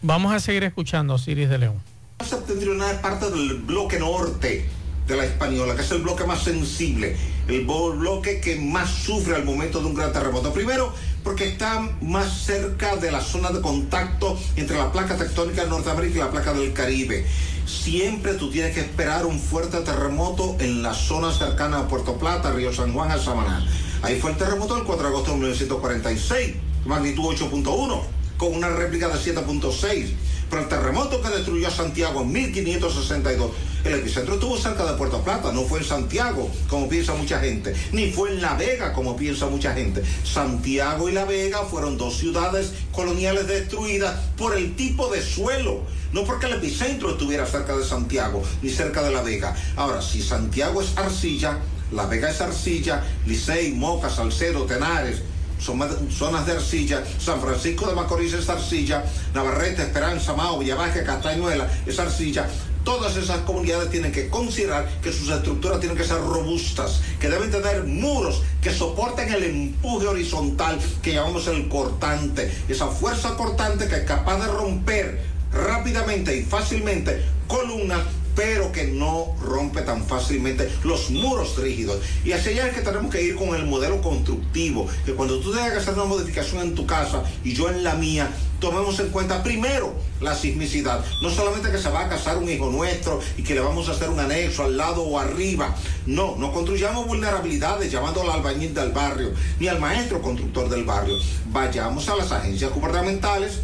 Vamos a seguir escuchando a Osiris de León. septentrional es parte del bloque norte de la española, que es el bloque más sensible, el bloque que más sufre al momento de un gran terremoto. Primero, porque está más cerca de la zona de contacto entre la placa tectónica de Norteamérica y la placa del Caribe. Siempre tú tienes que esperar un fuerte terremoto en la zona cercana a Puerto Plata, Río San Juan, a Samaná. Ahí fue el terremoto del 4 de agosto de 1946, magnitud 8.1, con una réplica de 7.6. Pero el terremoto que destruyó a Santiago en 1562, el epicentro estuvo cerca de Puerto Plata, no fue en Santiago, como piensa mucha gente, ni fue en La Vega, como piensa mucha gente. Santiago y La Vega fueron dos ciudades coloniales destruidas por el tipo de suelo, no porque el epicentro estuviera cerca de Santiago ni cerca de La Vega. Ahora, si Santiago es arcilla, La Vega es arcilla, Licey, Moca, Salcedo, Tenares, zonas de arcilla, San Francisco de Macorís es arcilla, Navarrete, Esperanza, Mao, Villavaje, Castañuela es arcilla. Todas esas comunidades tienen que considerar que sus estructuras tienen que ser robustas, que deben tener muros que soporten el empuje horizontal que llamamos el cortante, esa fuerza cortante que es capaz de romper rápidamente y fácilmente columnas pero que no rompe tan fácilmente los muros rígidos. Y hacia allá es que tenemos que ir con el modelo constructivo, que cuando tú tengas que hacer una modificación en tu casa y yo en la mía, tomemos en cuenta primero la sismicidad. No solamente que se va a casar un hijo nuestro y que le vamos a hacer un anexo al lado o arriba. No, no construyamos vulnerabilidades llamando al albañil del barrio, ni al maestro constructor del barrio. Vayamos a las agencias gubernamentales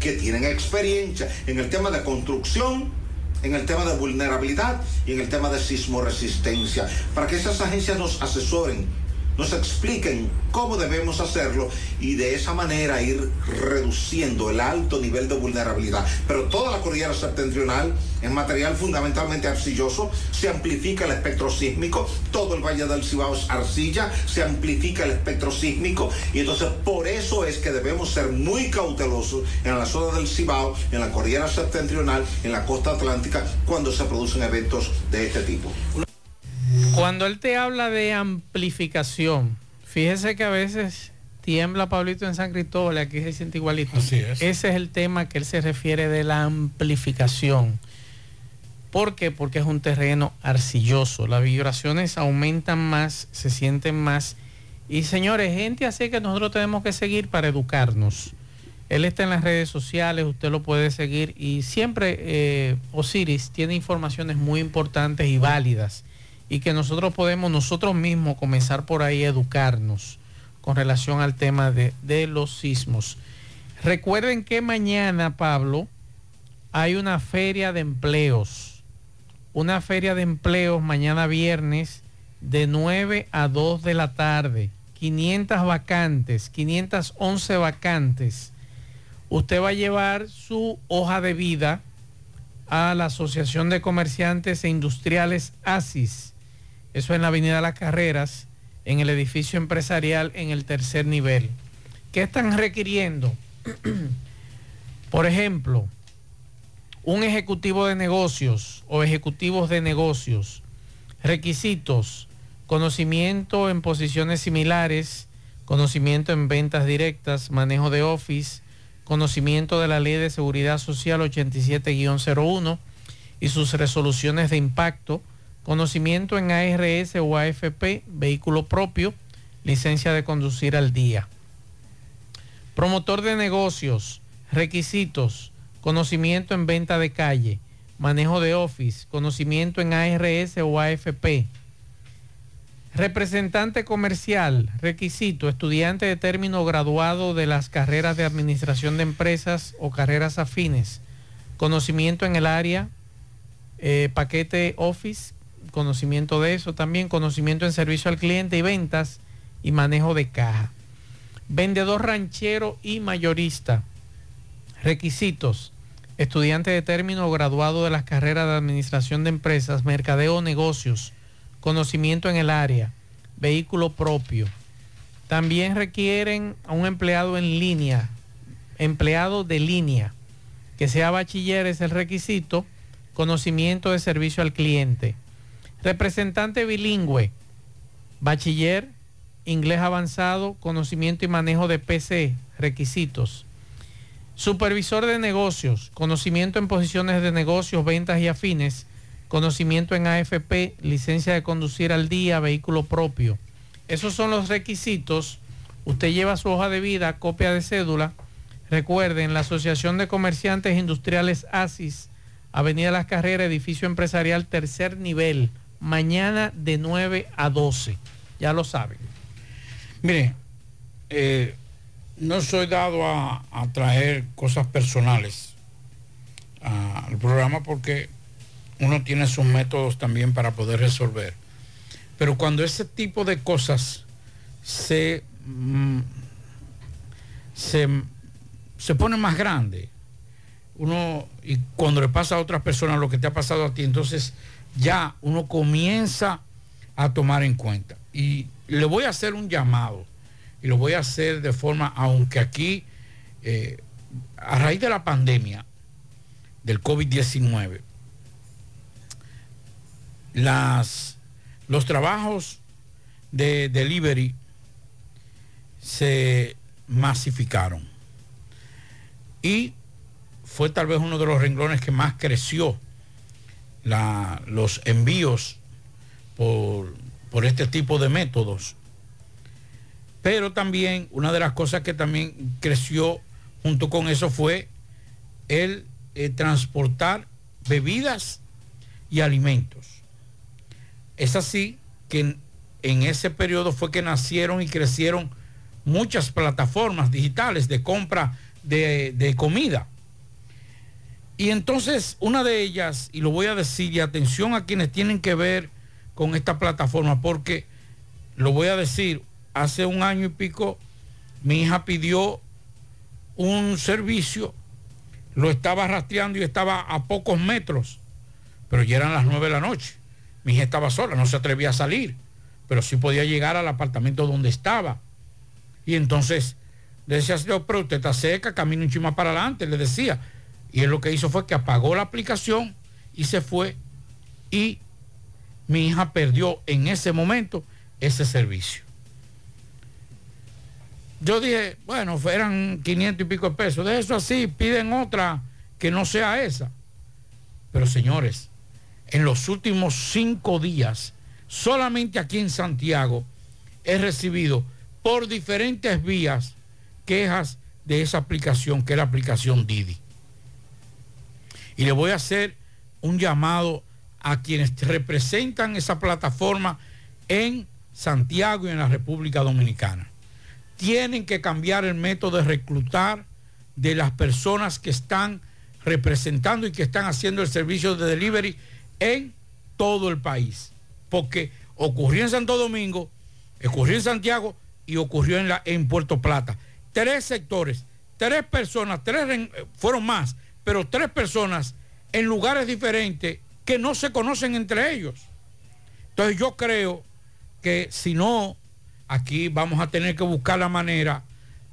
que tienen experiencia en el tema de construcción en el tema de vulnerabilidad y en el tema de sismoresistencia, para que esas agencias nos asesoren, nos expliquen cómo debemos hacerlo y de esa manera ir reduciendo el alto nivel de vulnerabilidad. Pero toda la cordillera septentrional es material fundamentalmente arcilloso, se amplifica el espectro sísmico, todo el Valle del Cibao es arcilla, se amplifica el espectro sísmico y entonces por eso es que debemos ser muy cautelosos en la zona del Cibao, en la cordillera septentrional, en la costa atlántica, cuando se producen eventos de este tipo. Cuando él te habla de amplificación, fíjese que a veces tiembla Pablito en San Cristóbal, aquí se siente igualito. Así es. Ese es el tema que él se refiere de la amplificación. ¿Por qué? Porque es un terreno arcilloso. Las vibraciones aumentan más, se sienten más. Y señores, gente así que nosotros tenemos que seguir para educarnos. Él está en las redes sociales, usted lo puede seguir y siempre eh, Osiris tiene informaciones muy importantes y válidas y que nosotros podemos nosotros mismos comenzar por ahí a educarnos con relación al tema de, de los sismos. Recuerden que mañana, Pablo, hay una feria de empleos. Una feria de empleos mañana viernes de 9 a 2 de la tarde. 500 vacantes, 511 vacantes. Usted va a llevar su hoja de vida a la Asociación de Comerciantes e Industriales ASIS. Eso en la Avenida Las Carreras, en el edificio empresarial en el tercer nivel. ¿Qué están requiriendo? Por ejemplo, un ejecutivo de negocios o ejecutivos de negocios. Requisitos, conocimiento en posiciones similares, conocimiento en ventas directas, manejo de office, conocimiento de la Ley de Seguridad Social 87-01 y sus resoluciones de impacto, conocimiento en ARS o AFP, vehículo propio, licencia de conducir al día. Promotor de negocios, requisitos, conocimiento en venta de calle, manejo de office, conocimiento en ARS o AFP. Representante comercial, requisito, estudiante de término graduado de las carreras de administración de empresas o carreras afines, conocimiento en el área, eh, paquete office, conocimiento de eso también, conocimiento en servicio al cliente y ventas y manejo de caja. Vendedor ranchero y mayorista. Requisitos. Estudiante de término o graduado de las carreras de administración de empresas, mercadeo o negocios, conocimiento en el área, vehículo propio. También requieren a un empleado en línea, empleado de línea, que sea bachiller es el requisito, conocimiento de servicio al cliente. Representante bilingüe, bachiller, inglés avanzado, conocimiento y manejo de PC, requisitos. Supervisor de negocios, conocimiento en posiciones de negocios, ventas y afines, conocimiento en AFP, licencia de conducir al día, vehículo propio. Esos son los requisitos. Usted lleva su hoja de vida, copia de cédula. Recuerden, la Asociación de Comerciantes Industriales ASIS, Avenida Las Carreras, edificio empresarial tercer nivel, mañana de 9 a 12. Ya lo saben. Mire, eh, no soy dado a, traer cosas personales al programa porque uno tiene sus métodos también para poder resolver. Pero cuando ese tipo de cosas se, mm, se, se pone más grande, uno, y cuando le pasa a otras personas lo que te ha pasado a ti, entonces ya uno comienza a tomar en cuenta. Y le voy a hacer un llamado, y lo voy a hacer de forma, aunque aquí, eh, a raíz de la pandemia del COVID-19, las, los trabajos de delivery se masificaron. Y fue tal vez uno de los renglones que más creció la- los envíos por, por este tipo de métodos. Pero también una de las cosas que también creció junto con eso fue el eh, transportar bebidas y alimentos. Es así que en, ese periodo fue que nacieron y crecieron muchas plataformas digitales de compra de, de comida. Y entonces una de ellas, y lo voy a decir, y atención a quienes tienen que ver con esta plataforma, porque lo voy a decir, hace un año y pico mi hija pidió un servicio, lo estaba rastreando y estaba a pocos metros, pero ya eran las nueve de la noche. Mi hija estaba sola, no se atrevía a salir, pero sí podía llegar al apartamento donde estaba. Y entonces le decía, "Señor, pero usted está seca, camina un chima para adelante, le decía. Y él lo que hizo fue que apagó la aplicación y se fue. Y mi hija perdió en ese momento ese servicio. Yo dije, bueno, eran 500 y pico de pesos. De eso así, piden otra que no sea esa. Pero señores, en los últimos cinco días, solamente aquí en Santiago, he recibido por diferentes vías quejas de esa aplicación, que es la aplicación Didi. Y le voy a hacer un llamado a quienes representan esa plataforma en Santiago y en la República Dominicana. Tienen que cambiar el método de reclutar de las personas que están representando y que están haciendo el servicio de delivery en todo el país. Porque ocurrió en Santo Domingo, ocurrió en Santiago y ocurrió en, en Puerto Plata. Tres sectores, tres personas, tres ren- fueron más, pero tres personas en lugares diferentes que no se conocen entre ellos. Entonces yo creo que si no, aquí vamos a tener que buscar la manera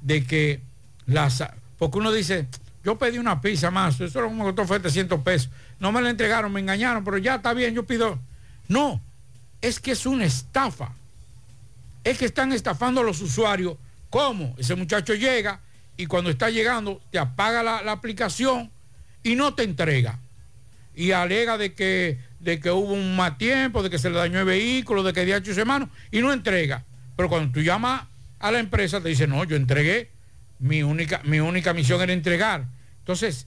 de que las... Porque uno dice, yo pedí una pizza más, eso lo que me costó fue 700 pesos. No me la entregaron, me engañaron, pero ya está bien, yo pido... No, es que es una estafa. Es que están estafando a los usuarios. ¿Cómo? Ese muchacho llega y cuando está llegando te apaga la aplicación y no te entrega. Y alega de que, de que hubo un mal tiempo, de que se le dañó el vehículo, de que dio ocho semanas y no entrega. Pero cuando tú llamas a la empresa te dice, no, yo entregué, mi única, mi única misión era entregar. Entonces,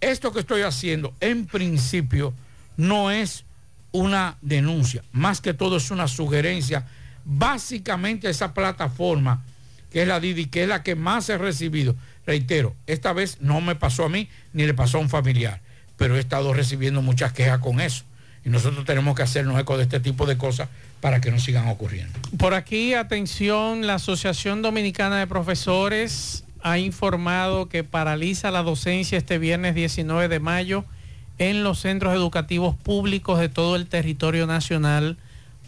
esto que estoy haciendo en principio no es una denuncia, más que todo es una sugerencia básicamente a esa plataforma que es la Didi, que es la que más he recibido. Reitero, esta vez no me pasó a mí ni le pasó a un familiar, pero he estado recibiendo muchas quejas con eso. Y nosotros tenemos que hacernos eco de este tipo de cosas para que no sigan ocurriendo. Por aquí, atención, la Asociación Dominicana de Profesores ha informado que paraliza la docencia este viernes 19 de mayo en los centros educativos públicos de todo el territorio nacional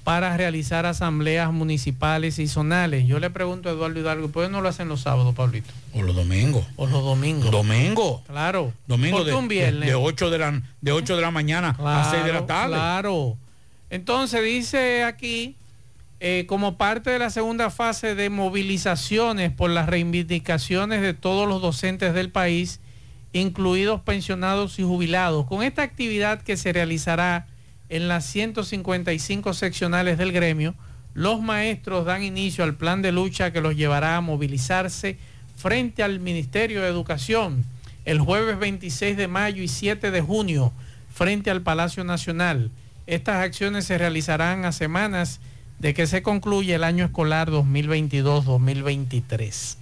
para realizar asambleas municipales y zonales. Yo le pregunto a Eduardo Hidalgo, ¿por qué no lo hacen los sábados, Pablito? O los domingos. O los domingos. Domingo. Claro. Domingo de, un viernes. de, 8 de la, de 8 de la mañana a 6 de la tarde. Claro. Entonces dice aquí, eh, como parte de la segunda fase de movilizaciones por las reivindicaciones de todos los docentes del país, incluidos pensionados y jubilados, con esta actividad que se realizará en las 155 seccionales del gremio, los maestros dan inicio al plan de lucha que los llevará a movilizarse frente al Ministerio de Educación el jueves 26 de mayo y 7 de junio frente al Palacio Nacional. Estas acciones se realizarán a semanas de que se concluye el año escolar 2022-2023.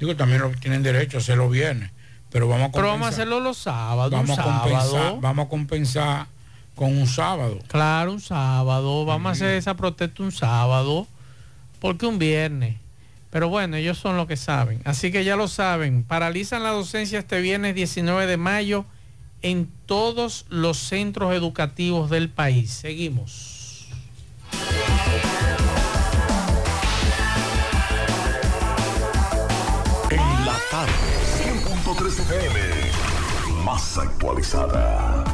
Digo, también lo tienen derecho a hacerlo viernes, pero vamos a Pero compensar. vamos a hacerlo los sábados, sábado. vamos a compensar con un sábado. Claro, un sábado. Vamos a hacer esa protesta un sábado. Porque un viernes. Pero bueno, ellos son los que saben. Así que ya lo saben. Paralizan la docencia este viernes 19 de mayo en todos los centros educativos del país. Seguimos. En la tarde, 100.3 FM, más actualizada.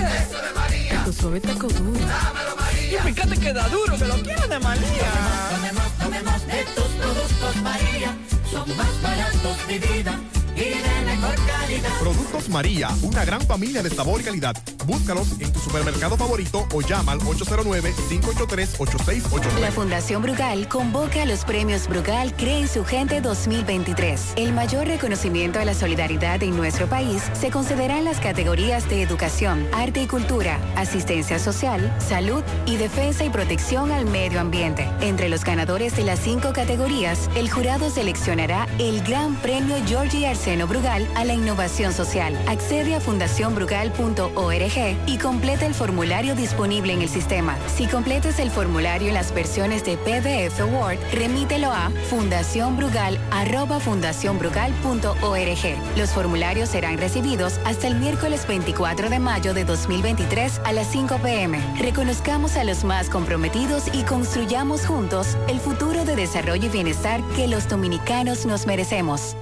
Nachos. Eso de María. Tu suave taco duro. Dámelo, María. Y fíjate que da duro, que lo quiero de María. Tomemos, tomemos de tus productos María. Son más baratos de vida. Y de mejor calidad. Productos María, una gran familia de sabor y calidad. Búscalos en tu supermercado favorito o llama al 809-583-8689. La Fundación Brugal convoca a los premios Brugal Cree en su Gente 2023. El mayor reconocimiento a la solidaridad en nuestro país se concederá en las categorías de educación, arte y cultura, asistencia social, salud y defensa y protección al medio ambiente. Entre los ganadores de las cinco categorías, el jurado seleccionará el Gran Premio Georgie Arseno Brugal a la innovación social. Accede a fundacionbrugal.org y completa el formulario disponible en el sistema. Si completas el formulario en las versiones de PDF o Word, remítelo a fundacionbrugal@fundacionbrugal.org. Los formularios serán recibidos hasta el miércoles 24 de mayo de 2023 a las 5 pm. Reconozcamos a los más comprometidos y construyamos juntos el futuro de desarrollo y bienestar que los dominicanos nos merecemos.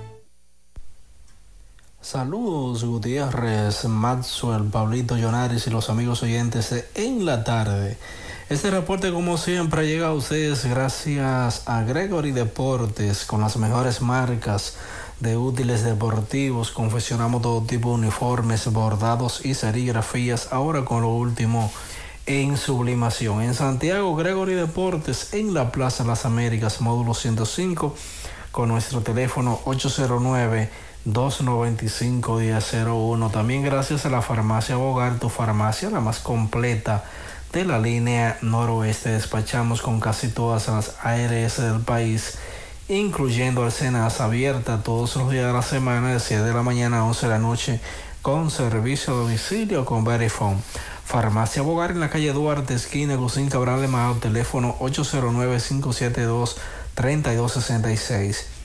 Saludos Gutiérrez, Maxwell, Pablito Llonares y los amigos oyentes de En la Tarde. Este reporte como siempre llega a ustedes gracias a Gregory Deportes con las mejores marcas de útiles deportivos. Confeccionamos todo tipo de uniformes, bordados y serigrafías. Ahora con lo último en sublimación. En Santiago, Gregory Deportes en la Plaza Las Américas, módulo 105, con nuestro teléfono 809 295-1001. También gracias a la farmacia Bogar, tu farmacia, la más completa de la línea noroeste. Despachamos con casi todas las ARS del país, incluyendo Alcenas abierta todos los días de la semana, de 7 de la mañana a 11 de la noche, con servicio a domicilio con Verifone. Farmacia Bogar en la calle Duarte, esquina Gusín Cabral de Mao, teléfono 809-572-3266.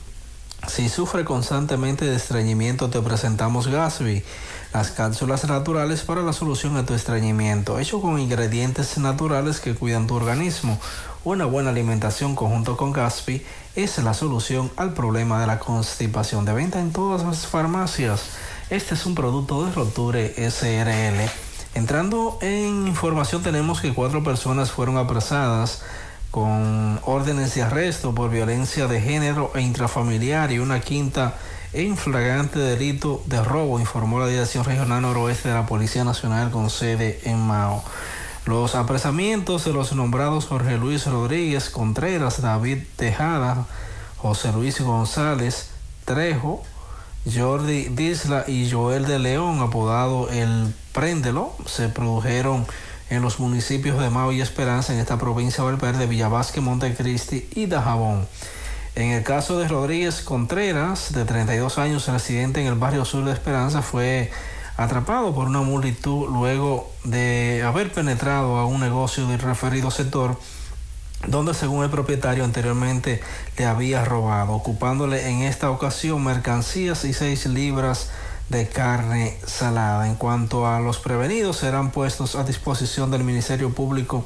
Si sufre constantemente de estreñimiento, te presentamos Gasby, las cápsulas naturales para la solución a tu estreñimiento, hecho con ingredientes naturales que cuidan tu organismo. Una buena alimentación conjunto con Gasby es la solución al problema de la constipación. De venta en todas las farmacias. Este es un producto de Roture SRL. Entrando en información, tenemos que cuatro personas fueron apresadas con órdenes de arresto por violencia de género e intrafamiliar y una quinta en flagrante delito de robo, informó la Dirección Regional Noroeste de la Policía Nacional con sede en Mao. Los apresamientos de los nombrados Jorge Luis Rodríguez Contreras, David Tejada, José Luis González Trejo, Jordi Disla y Joel de León, apodado el Préndelo, se produjeron en los municipios de Mao y Esperanza en esta provincia de Valverde, Villavasque, Montecristi y Dajabón. En el caso de Rodríguez Contreras, de 32 años, residente en el barrio sur de Esperanza, fue atrapado por una multitud luego de haber penetrado a un negocio del referido sector donde según el propietario anteriormente le había robado, ocupándole en esta ocasión mercancías y seis libras de carne salada. En cuanto a los prevenidos, serán puestos a disposición del Ministerio Público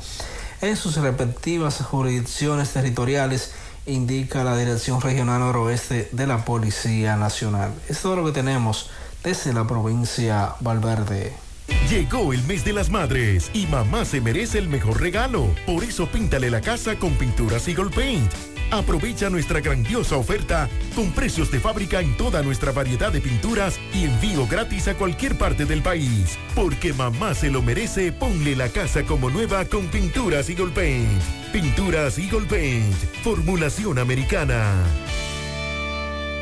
en sus respectivas jurisdicciones territoriales, indica la Dirección Regional Noroeste de la Policía Nacional. Es todo lo que tenemos desde la provincia Valverde. Llegó el mes de las madres y mamá se merece el mejor regalo. Por eso píntale la casa con pinturas Eagle Paint. Aprovecha nuestra grandiosa oferta con precios de fábrica en toda nuestra variedad de pinturas y envío gratis a cualquier parte del país. Porque mamá se lo merece, ponle la casa como nueva con pinturas Eagle Paint. Pinturas Eagle Paint, formulación americana.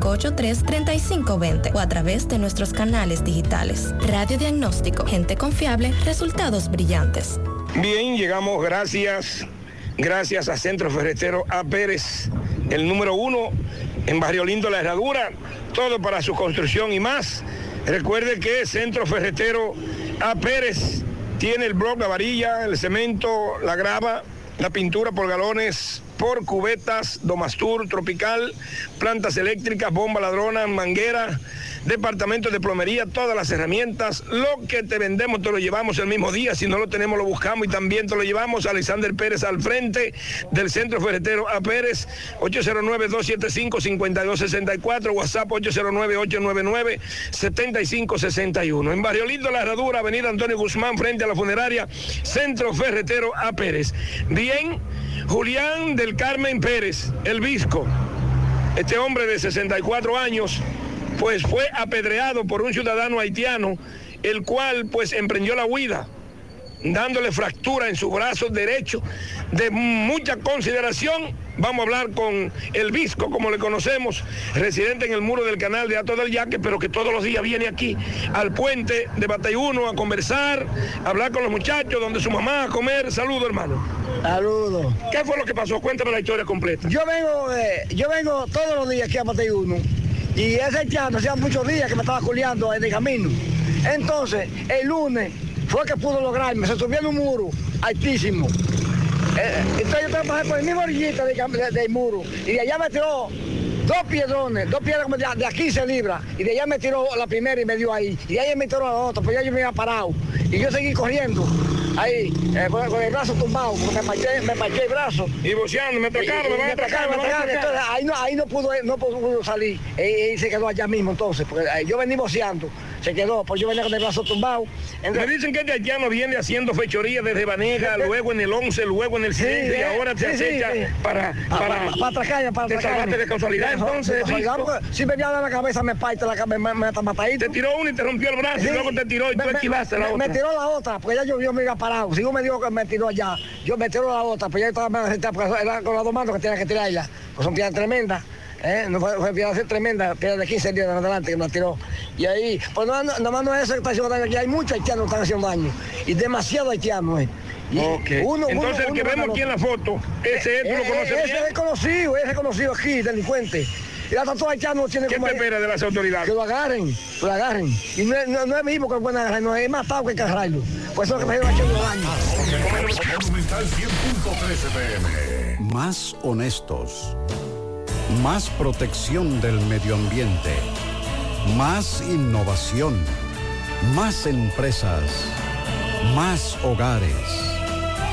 809-583-3520 o a través de nuestros canales digitales. Radiodiagnóstico, gente confiable, resultados brillantes. Bien, llegamos gracias, gracias a Centro Ferretero A. Pérez, el número uno en Barrio Lindo La Herradura, todo para su construcción y más. Recuerde que Centro Ferretero A. Pérez tiene el bloque, la varilla, el cemento, la grava, la pintura por galones, por cubetas, domastur, tropical, plantas eléctricas, bomba ladrona, manguera, departamento de plomería, todas las herramientas, lo que te vendemos te lo llevamos el mismo día, si no lo tenemos lo buscamos y también te lo llevamos. Alexander Pérez al frente del Centro Ferretero A Pérez, 809-275-5264, WhatsApp 809-899-7561. En Barrio Lindo, La Herradura, Avenida Antonio Guzmán, frente a la funeraria, Centro Ferretero A Pérez. Bien, Julián del Carmen Pérez, el Visco, este hombre de 64 años, pues fue apedreado por un ciudadano haitiano, el cual pues emprendió la huida, dándole fractura en su brazo derecho de mucha consideración. Vamos a hablar con el Visco, como le conocemos, residente en el muro del canal de Ato del Yaque, pero que todos los días viene aquí al puente de Batayuno a conversar, a hablar con los muchachos, donde su mamá a comer. Saludo, hermano. Saludos. ¿Qué fue lo que pasó? Cuéntame la historia completa. Yo vengo, eh, yo vengo todos los días aquí a Bateyuno y ese haitiano hacía muchos días que me estaba culeando en el camino. Entonces, el lunes fue que pudo lograrme, se subió en un muro altísimo. Eh, entonces yo trabajé por el mismo orillita del, del muro y de allá me tiró dos piedrones, dos piedras como de, de a 15 libras y de allá me tiró la primera y me dio ahí y de ahí me tiró la otra, pues ya yo me había parado y yo seguí corriendo ahí eh, con, con el brazo tumbado, me parché, me parché el brazo. Y boceando, me atacaron, me van a me van a. Entonces, ahí no, ahí no pudo, no pudo salir. Él, él se quedó allá mismo entonces, porque eh, yo venía boceando, se quedó, pues yo venía con el brazo tumbado. Me dicen que este haitiano viene haciendo fechoría desde Banega, luego en el 11, luego en el 6 y eh, ahora se sí, acecha sí. para, Pa- para, pa- para para Te atracarme. salvaste de casualidad, entonces, Si me viene la cabeza, me parte la cabeza, me, me, me. Te tiró uno y te rompió el brazo y luego te tiró y tú me, esquivaste la otra. Me tiró la otra, porque ya yo, yo me iba parado. Si uno me dijo que me tiró allá, yo me tiró la otra, pues ya estaba más porque era con las dos manos que tenía que tirarla. Pues son piedras tremendas. ¿eh? No fue, fue piedra tremenda, piedra de 15 días en adelante que me la tiró. Y ahí, pues no, no, nomás no es eso que está haciendo daño, aquí hay muchos haitianos que están haciendo daño. Y demasiado haitianos, ¿eh? Y Ok. uno- Entonces, uno- el que uno vemos aquí en la foto, ese tú lo Eh, conoces eh, bien. Ese es conocido, ese es conocido aquí, delincuente. Y hasta todos haitianos tienen ¿Qué como te espera de las autoridades? Que lo agarren, que lo agarren. Y no, es- no, no es mismo que lo pueden agarrar, no, es matado que agarrarlo. Por eso es que me lleva haciendo daño. Monumental 100.13 pm. Más honestos. Más protección del medio ambiente. Más innovación. Más empresas. Más hogares.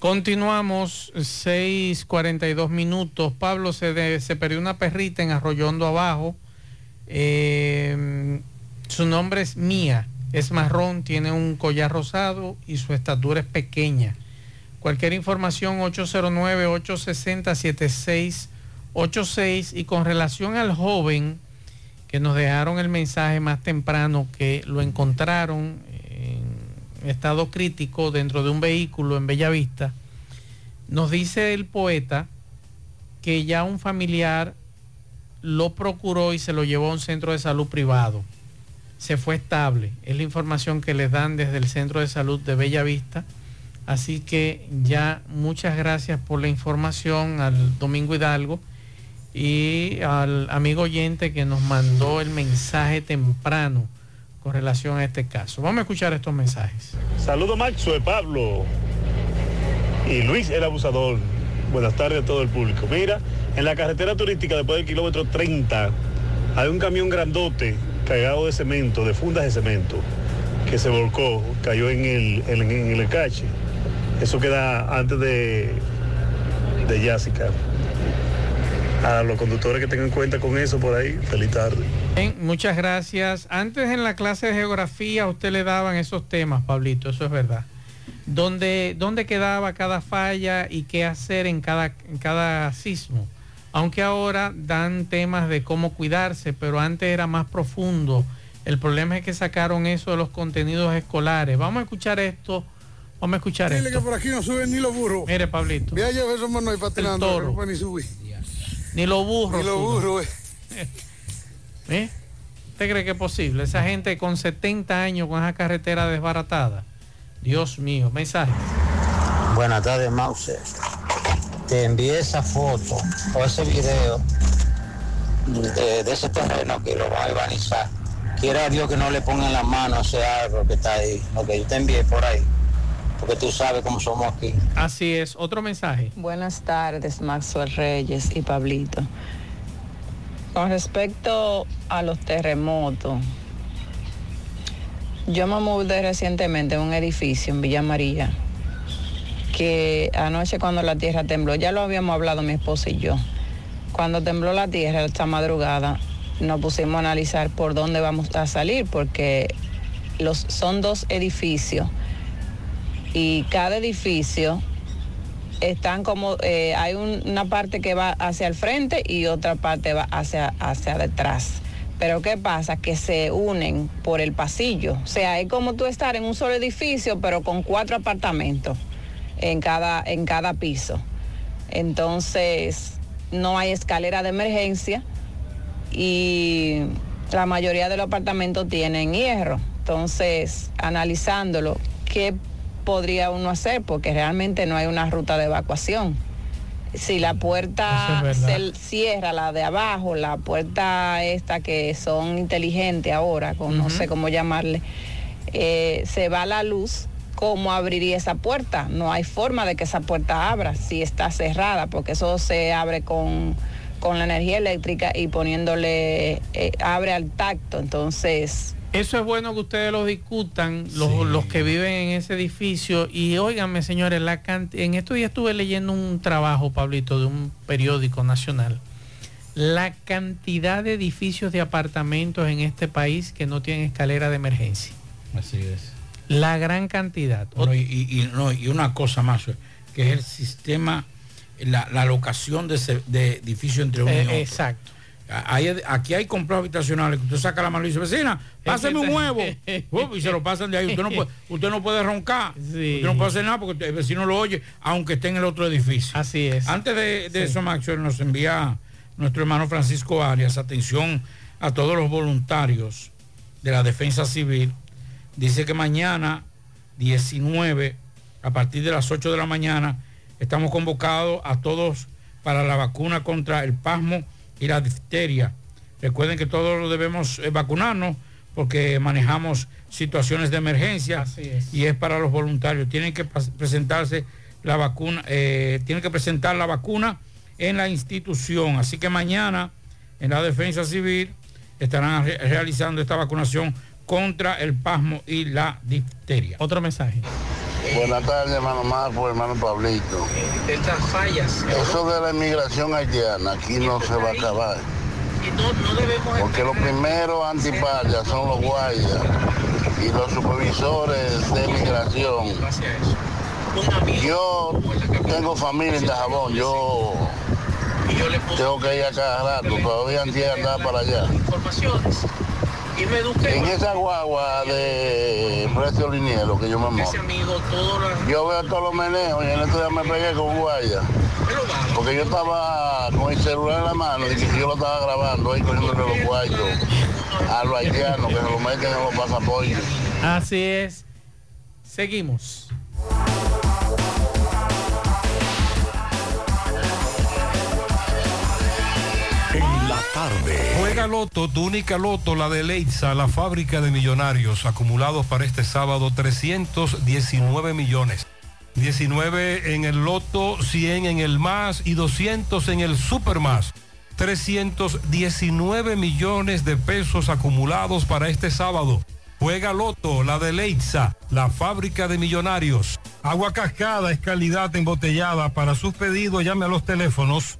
Continuamos, 6.42 minutos. Pablo se, perdió una perrita en Arroyondo Abajo. Eh, su nombre es Mía. Es marrón, tiene un collar rosado y su estatura es pequeña. Cualquier información 809-860-7686. Y con relación al joven que nos dejaron el mensaje más temprano que lo encontraron en estado crítico dentro de un vehículo en Bellavista, nos dice el poeta que ya un familiar lo procuró y se lo llevó a un centro de salud privado. se fue estable. Es la información que les dan desde el Centro de Salud de Bella Vista. Así que ya muchas gracias por la información al Domingo Hidalgo y al amigo oyente que nos mandó el mensaje temprano con relación a este caso. Vamos a escuchar estos mensajes. Saludos Maxo, Pablo y Luis el abusador. Buenas tardes a todo el público. Mira, en la carretera turística después del kilómetro 30 hay un camión grandote cargado de cemento, de fundas de cemento, que se volcó, cayó en el, en, el cache. Eso queda antes de, de Yásica. A los conductores que tengan cuenta con eso por ahí, feliz tarde. Bien, muchas gracias. Antes en la clase de geografía usted le daban esos temas, Pablito, eso es verdad. ¿Dónde, dónde quedaba cada falla y qué hacer en cada, en cada sismo? Aunque ahora dan temas de cómo cuidarse, pero antes era más profundo. El problema es que sacaron eso de los contenidos escolares. Vamos a escuchar esto. Vamos a escuchar Dile esto. que por aquí no suben ni los burros. Mire, Pablito. Ve a Jefferson Manuel patinando, El toro. no ni subir. Ni los burros. Ni los suben. burros, ¿Eh? ¿Usted cree que es posible? Esa gente con 70 años con esa carretera desbaratada. Dios mío, mensaje. Buenas tardes, Mauser. Te envié esa foto o ese video de, de ese terreno que lo va a urbanizar. Quiera Dios que no le pongan la mano a ese árbol que está ahí, lo que yo te envié por ahí. Porque tú sabes cómo somos aquí. Así es, otro mensaje. Buenas tardes, Maxwell Reyes y Pablito. Con respecto a los terremotos, yo me mudé recientemente en un edificio en Villa María, que anoche cuando la tierra tembló, ya lo habíamos hablado mi esposa y yo, cuando tembló la tierra esta madrugada, nos pusimos a analizar por dónde vamos a salir, porque los, son dos edificios y cada edificio están como, eh, hay un- una parte que va hacia el frente y otra parte va hacia, hacia detrás. Pero ¿qué pasa? Que se unen por el pasillo. O sea, es como tú estar en un solo edificio, pero con cuatro apartamentos en cada, en cada piso. Entonces, no hay escalera de emergencia y la mayoría de los apartamentos tienen hierro. Entonces, analizándolo, ¿qué podría uno hacer? Porque realmente no hay una ruta de evacuación. Si la puerta es se cierra, la de abajo, la puerta esta que son inteligentes ahora, con, no sé cómo llamarle, eh, se va la luz, ¿cómo abriría esa puerta? No hay forma de que esa puerta abra si está cerrada, porque eso se abre con, con la energía eléctrica y poniéndole, eh, abre al tacto. Entonces, Eso es bueno que ustedes lo discutan, los, los que viven en ese edificio. Y óiganme, señores, la en estos días estuve leyendo un trabajo, Pablito, de un periódico nacional. La cantidad de edificios de apartamentos en este país que no tienen escalera de emergencia. Así es. La gran cantidad. No, y, y- y- no, y una cosa más, que es el sistema, la, la locación de, ese- de edificio entre uno y Eh, otro. exacto. Hay- aquí hay complejos habitacionales que usted saca la mano y dice, vecina, pásame un huevo. Uf, y se lo pasan de ahí. Usted no puede, usted no puede roncar. Usted no puede hacer nada porque el vecino lo oye, aunque esté en el otro edificio. Así es. Antes de, de Sí. eso, Maxwell, nos envía nuestro hermano Francisco Arias, atención a todos los voluntarios de la defensa civil. Dice que mañana, 19, a partir de las 8 de la mañana, estamos convocados a todos para la vacuna contra el pasmo y la difteria. Recuerden que todos debemos eh, vacunarnos porque manejamos situaciones de emergencia y es para los voluntarios. Tienen que presentarse la vacuna, eh, tienen que presentar la vacuna en la institución. Así que mañana en la defensa civil estarán re- realizando esta vacunación contra el pasmo y la difteria. Otro mensaje. Buenas tardes, hermano Marco, hermano Pablito. Estas fallas. Eso de la inmigración haitiana aquí no se va a acabar. Porque los primeros antipatria son los guayas y los supervisores de migración. Yo tengo familia en Dajabón, yo tengo que ir a cada rato, todavía antes para allá. En esa guagua de precio liniero que yo me monto. Yo veo todos los menejos y en estos días me pegué con guaya. Porque yo estaba con el celular en la mano y que yo lo estaba grabando ahí cogiéndole los guayos a los haitianos que se lo meten en los pasaportes. Así es. Seguimos. Juega Loto, tu única Loto, la de Leitza, la fábrica de millonarios, acumulados para este sábado 319 millones. 19 en el Loto, 100 en el más y 200 en el Super más. 319 millones de pesos acumulados para este sábado. Juega Loto, la de Leitza, la fábrica de millonarios. Agua cascada es calidad embotellada. Para sus pedidos llame a los teléfonos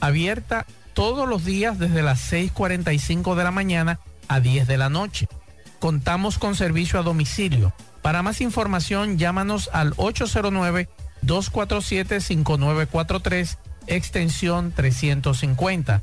Abierta todos los días desde las 6.45 de la mañana a 10 de la noche. Contamos con servicio a domicilio. Para más información llámanos al 809-247-5943 extensión 350.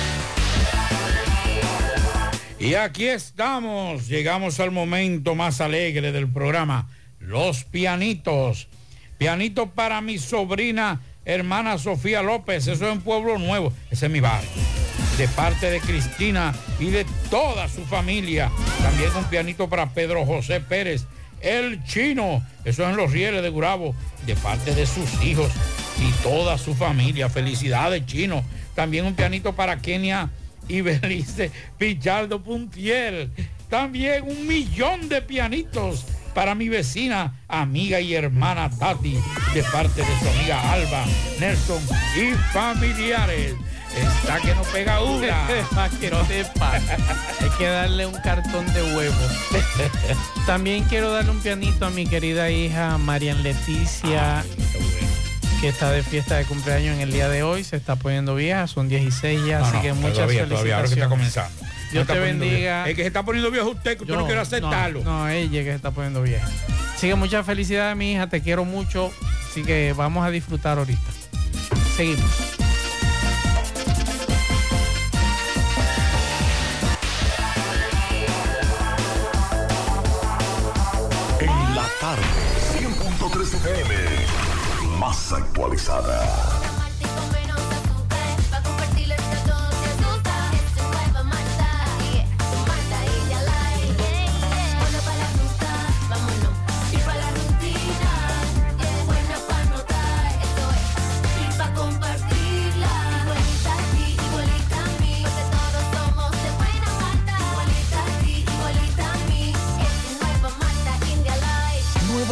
Y aquí estamos, llegamos al momento más alegre del programa, los pianitos. Pianito para mi sobrina, hermana Sofía López, eso es en Pueblo Nuevo, ese es mi barrio. De parte de Cristina y de toda su familia. También un pianito para Pedro José Pérez, el chino, eso es en los rieles de Gurabo, de parte de sus hijos y toda su familia. Felicidades, chino. También un pianito para Kenia y Belice Pichardo Puntiel. También un millón de pianitos para mi vecina, amiga y hermana Tati, de parte de su amiga Alba, Nelson y familiares. Está que no pega una. que no sepa. Hay que darle un cartón de huevos. También quiero darle un pianito a mi querida hija Marian Leticia. Que está de fiesta de cumpleaños en el día de hoy, se está poniendo vieja, son 16 ya, No, así no, que muchas todavía, todavía, ahora que está comenzando. Dios No te bendiga. Es que se está poniendo viejo usted, que usted no, quiere aceptarlo. No, ella que se está poniendo vieja. Así que muchas felicidades, mi hija, te quiero mucho, así que vamos a disfrutar ahorita. Seguimos. En la tarde, 100.3 FM, más actualizada.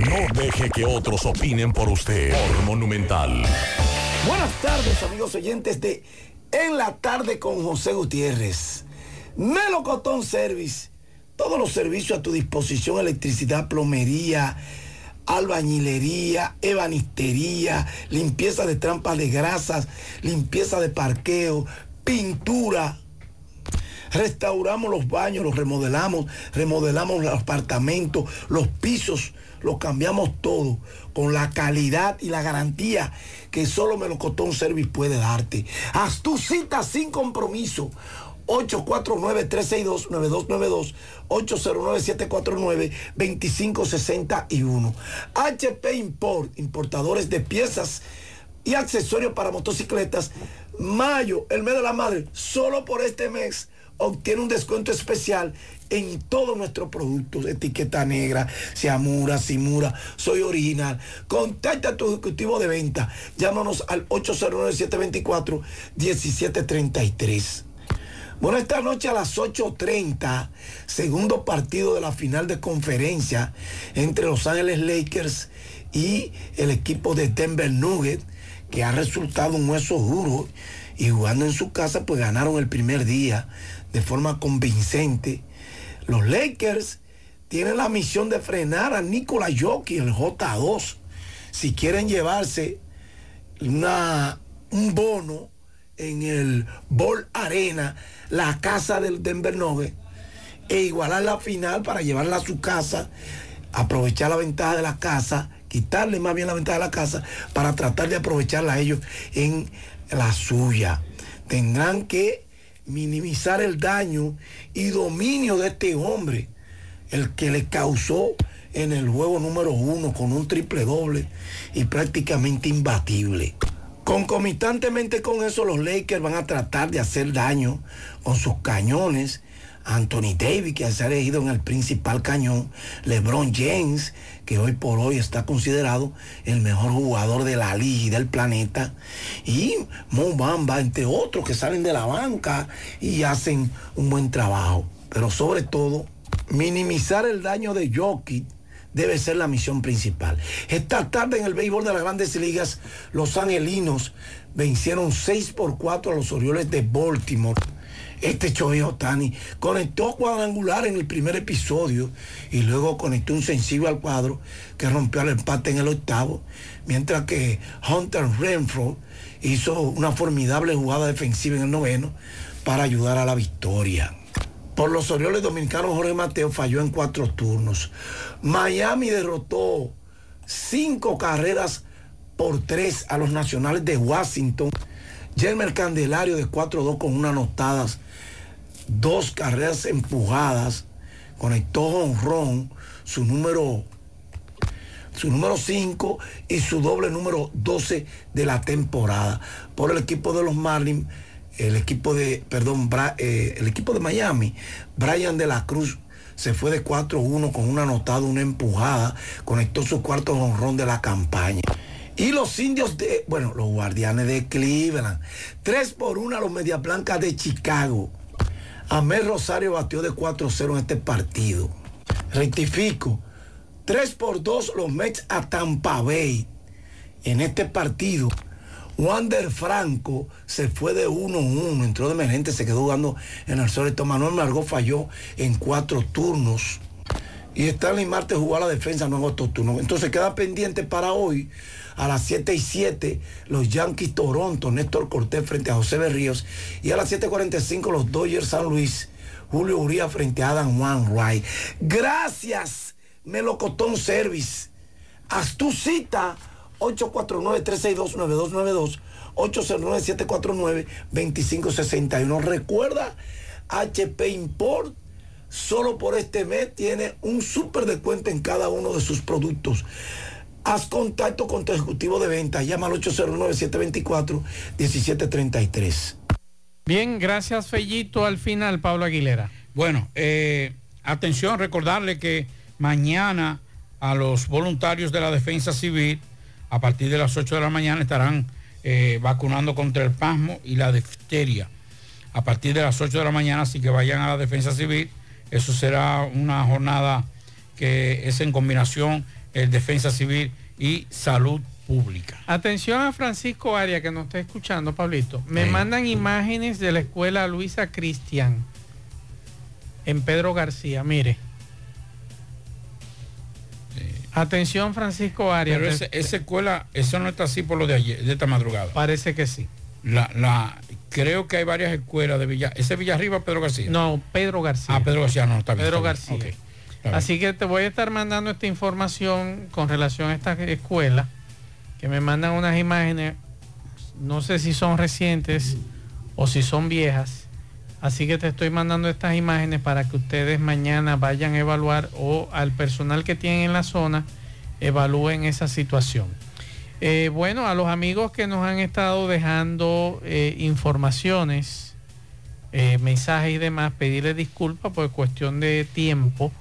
No deje que otros opinen por usted. Monumental. Buenas tardes, amigos oyentes de En la tarde con José Gutiérrez. Melocotón Service. Todos los servicios a tu disposición: electricidad, plomería, albañilería, ebanistería, limpieza de trampas de grasas, limpieza de parqueo, pintura. Restauramos los baños, los remodelamos, remodelamos los apartamentos, los pisos, los cambiamos todo con la calidad y la garantía que solo Melocotón Service puede darte. Haz tu cita sin compromiso. 849-362-9292, 809-749-2561. HP Import, importadores de piezas y accesorios para motocicletas. Mayo, el mes de la madre, solo por este mes obtiene un descuento especial en todos nuestros productos, etiqueta negra, Siamura, Simura, soy original. Contacta a tu ejecutivo de venta. Llámanos al 809-724-1733. Bueno, esta noche a las 8.30, segundo partido de la final de conferencia entre Los Ángeles Lakers y el equipo de Denver Nuggets, que ha resultado un hueso duro y jugando en su casa, pues ganaron el primer día de forma convincente. Los Lakers tienen la misión de frenar a Nikola Jokic, el J2, si quieren llevarse una, un bono en el Ball Arena, la casa del Denver Nuggets, e igualar la final para llevarla a su casa, aprovechar la ventaja de la casa, quitarle más bien la ventaja de la casa para tratar de aprovecharla ellos en la suya. Tendrán que minimizar el daño y dominio de este hombre, el que le causó en el juego número uno con un triple doble y prácticamente imbatible. Concomitantemente con eso, los Lakers van a tratar de hacer daño con sus cañones. Anthony Davis, que se ha elegido en el principal cañón. LeBron James, que hoy por hoy está considerado el mejor jugador de la liga y del planeta. Y Mo Bamba, entre otros que salen de la banca y hacen un buen trabajo. Pero sobre todo, minimizar el daño de Jokic debe ser la misión principal. Esta tarde en el béisbol de las grandes ligas, los angelinos vencieron 6 por 4 a los Orioles de Baltimore. Este Shohei Otani conectó cuadrangular en el primer episodio y luego conectó un sencillo al cuadro que rompió el empate en el octavo, mientras que Hunter Renfro hizo una formidable jugada defensiva en el noveno para ayudar a la victoria. Por los Orioles dominicanos, Jorge Mateo falló en cuatro turnos. Miami derrotó cinco carreras por tres a los nacionales de Washington. Jermer Candelario de 4-2 con una anotadas, dos carreras empujadas. Conectó honrón, su número su número 5 y su doble número 12 de la temporada. Por el equipo de los Marlins, el equipo de, perdón, eh, el equipo de Miami, Brian de la Cruz se fue de 4-1 con una anotada, una empujada, conectó su cuarto honrón de la campaña. Y los indios de, bueno, los guardianes de Cleveland, 3 por 1 a los Medias Blancas de Chicago. Amel Rosario batió de 4-0 en este partido. Rectifico, 3 por 2 los Mets a Tampa Bay. En este partido, Wander Franco se fue de 1-1, entró de emergente, se quedó jugando en el soleto. Manuel Margot falló en cuatro turnos. Y Stanley Marte jugó a la defensa, no en otro turno. Entonces queda pendiente para hoy a las 7 y 7 los Yankees Toronto, Néstor Cortés frente a José Berríos. Y a las 7.45 los Dodgers San Luis, Julio Uría frente a Adam Juan Wright. Gracias, Melocotón Service. Haz tu cita 849-362-9292, 809-749-2561. Recuerda, HP Import, solo por este mes tiene un súper descuento en cada uno de sus productos. Haz contacto con tu ejecutivo de venta. Llama al 809-724-1733. Bien, gracias Fellito. Al final, Pablo Aguilera. Bueno, eh, atención, recordarle que mañana a los voluntarios de la defensa civil, a partir de las 8 de la mañana, estarán eh, vacunando contra el pasmo y la difteria. A partir de las 8 de la mañana, así que vayan a la defensa civil. Eso será una jornada que es en combinación el defensa civil y salud pública. Atención a Francisco Aria que nos está escuchando, Pablito. Me mandan imágenes de la escuela Luisa Cristian en Pedro García. Mire. Atención Francisco Arias. Pero ese- esa escuela, eso no está así por lo de ayer, de esta madrugada. Parece que sí. La, la, creo que hay varias escuelas de Villa. ¿Ese es Villarriba Pedro García? No, Pedro García. Ah, Pedro García no, está bien. Pedro. García. Así que te voy a estar mandando esta información con relación a esta escuela, que me mandan unas imágenes, no sé si son recientes o si son viejas. Así que te estoy mandando estas imágenes para que ustedes mañana vayan a evaluar o al personal que tienen en la zona evalúen esa situación. Eh, bueno, a los amigos que nos han estado dejando eh, informaciones, eh, mensajes y demás, pedirles disculpas por cuestión de tiempo,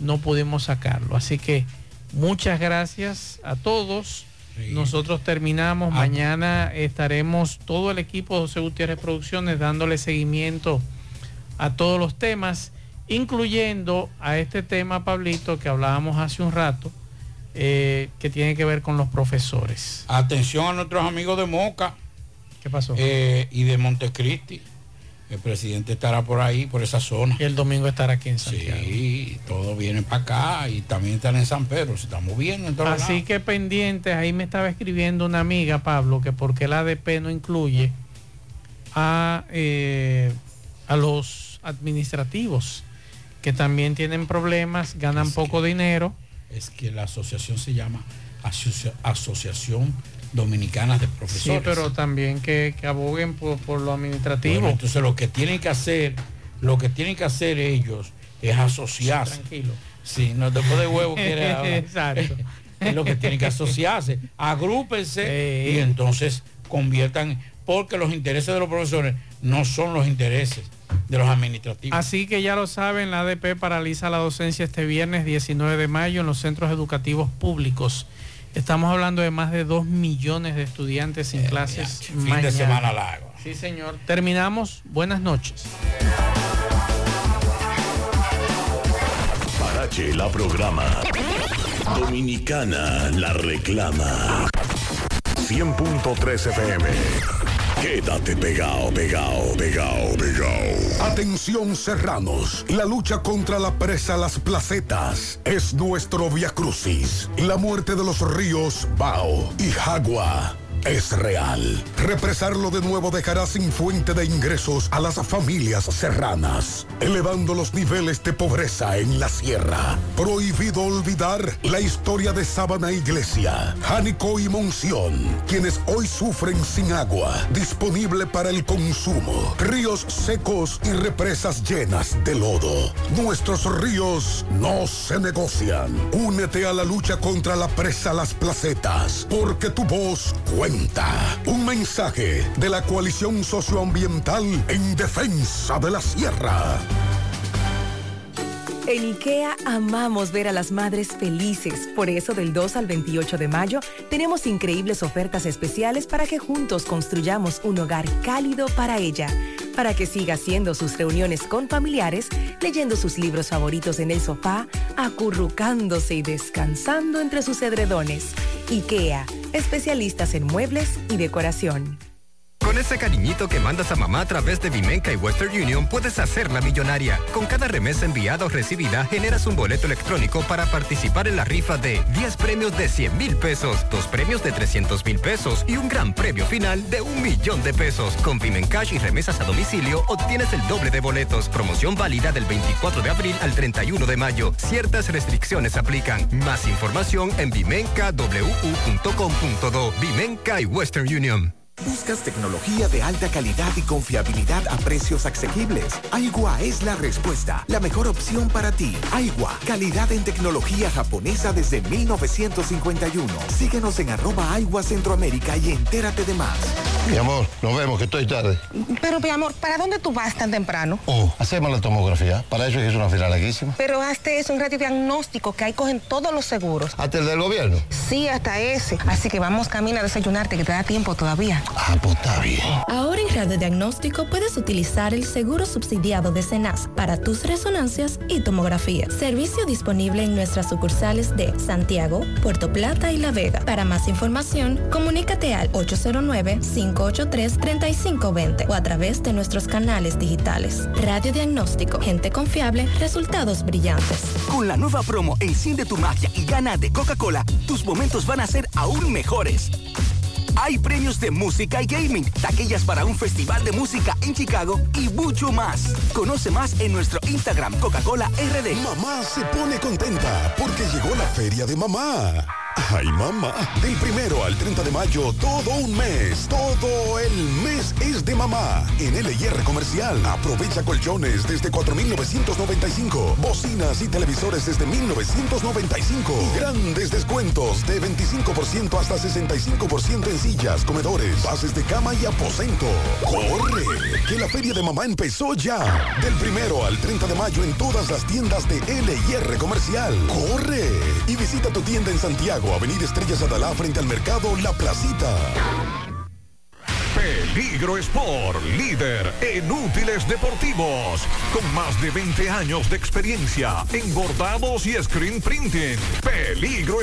no pudimos sacarlo. Así que muchas gracias a todos. Nosotros terminamos, Ah. mañana estaremos todo el equipo de José Gutiérrez Producciones dándole seguimiento a todos los temas, incluyendo a este tema, Pablito, que hablábamos hace un rato, eh, que tiene que ver con los profesores. Atención a nuestros amigos de Moca. ¿Qué pasó? Eh, y de Montecristi. El presidente estará por ahí, por esa zona. Y el domingo estará aquí en Santiago. Sí, todo viene para acá y también están en San Pedro. Se está moviendo en todos Así lados. que pendientes, ahí me estaba escribiendo una amiga, Pablo, que porque el ADP no incluye a, eh, a los administrativos, que también tienen problemas, ganan poco dinero. Es que la asociación se llama Asocia- Asociación Dominicana de Sí, Profesores. pero también que, que aboguen por, por lo administrativo. Bueno, entonces lo que tienen que hacer, lo que tienen que hacer ellos es asociarse. Tranquilo. Sí, no después de huevo. Exacto. es lo que tienen que asociarse, agrúpense y entonces conviertan, porque los intereses de los profesores no son los intereses de los administrativos. Así que ya lo saben, la ADP paraliza la docencia este viernes 19 de mayo en los centros educativos públicos. Estamos hablando de más de 2 millones de estudiantes sin clases. Eh, fin de mañana. semana largo. Sí, señor. Terminamos. Buenas noches. Parache la programa. Dominicana la reclama. 100.3 FM. Quédate pegado, pegado, pegado, pegado. Atención serranos, la lucha contra la presa Las Placetas es nuestro Via Crucis. La muerte de los ríos Bao y Jagua es real. Represarlo de nuevo dejará sin fuente de ingresos a las familias serranas, elevando los niveles de pobreza en la sierra. Prohibido olvidar la historia de Sábana Iglesia, Jánico y Monción, quienes hoy sufren sin agua, disponible para el consumo. Ríos secos y represas llenas de lodo. Nuestros ríos no se negocian. Únete a la lucha contra la presa Las Placetas, porque tu voz cuenta. Un mensaje de la coalición socioambiental en defensa de la sierra. En IKEA amamos ver a las madres felices. Por eso del 2 al 28 de mayo tenemos increíbles ofertas especiales para que juntos construyamos un hogar cálido para ella. Para que siga haciendo sus reuniones con familiares, leyendo sus libros favoritos en el sofá, acurrucándose y descansando entre sus edredones. IKEA, especialistas en muebles y decoración. Con ese cariñito que mandas a mamá a través de Vimenca y Western Union puedes hacerla millonaria. Con cada remesa enviada o recibida generas un boleto electrónico para participar en la rifa de 10 premios de 100 mil pesos, dos premios de 300 mil pesos y un gran premio final de un millón de pesos. Con Vimencash y remesas a domicilio obtienes el doble de boletos. Promoción válida del 24 de abril al 31 de mayo. Ciertas restricciones aplican. Más información en vimencawu.com.do. Vimenca y Western Union. ¿Buscas tecnología de alta calidad y confiabilidad a precios asequibles? Aigua es la respuesta, la mejor opción para ti. Aigua, calidad en tecnología japonesa desde 1951. Síguenos en arroba Aigua Centroamérica y entérate de más. Mi amor, nos vemos que estoy tarde. Pero, mi amor, ¿para dónde tú vas tan temprano? Oh, hacemos la tomografía. Para eso es una fila larguísima. Pero hazte es un radiodiagnóstico que ahí cogen todos los seguros. ¿Hasta el del gobierno? Sí, hasta ese. Así que vamos camino a desayunarte que te da tiempo todavía. Bien. Ahora en radiodiagnóstico puedes utilizar el seguro subsidiado de CENAS para tus resonancias y tomografía. Servicio disponible en nuestras sucursales de Santiago, Puerto Plata y La Vega. Para más información, comunícate al 809-583-3520 o a través de nuestros canales digitales. Radiodiagnóstico, gente confiable, resultados brillantes. Con la nueva promo Enciende tu magia y gana de Coca-Cola, tus momentos van a ser aún mejores. Hay premios de música y gaming, taquillas para un festival de música en Chicago y mucho más. Conoce más en nuestro Instagram Coca-Cola RD. Mamá se pone contenta porque llegó la feria de mamá. Ay, mamá. Del primero al 30 de mayo, todo un mes. Todo el mes es de mamá. En LIR Comercial, aprovecha colchones desde 4,995. Bocinas y televisores desde 1,995. Y grandes descuentos de 25% hasta 65% en sillas, comedores, bases de cama y aposento. ¡Corre! Que la feria de mamá empezó ya. Del primero al 30 de mayo en todas las tiendas de LIR Comercial. ¡Corre! Y visita tu tienda en Santiago, Avenida Estrellas Adalá, frente al mercado La Placita. Peligro Sport, líder en útiles deportivos, con más de 20 años de experiencia en bordados y screen printing. Peligro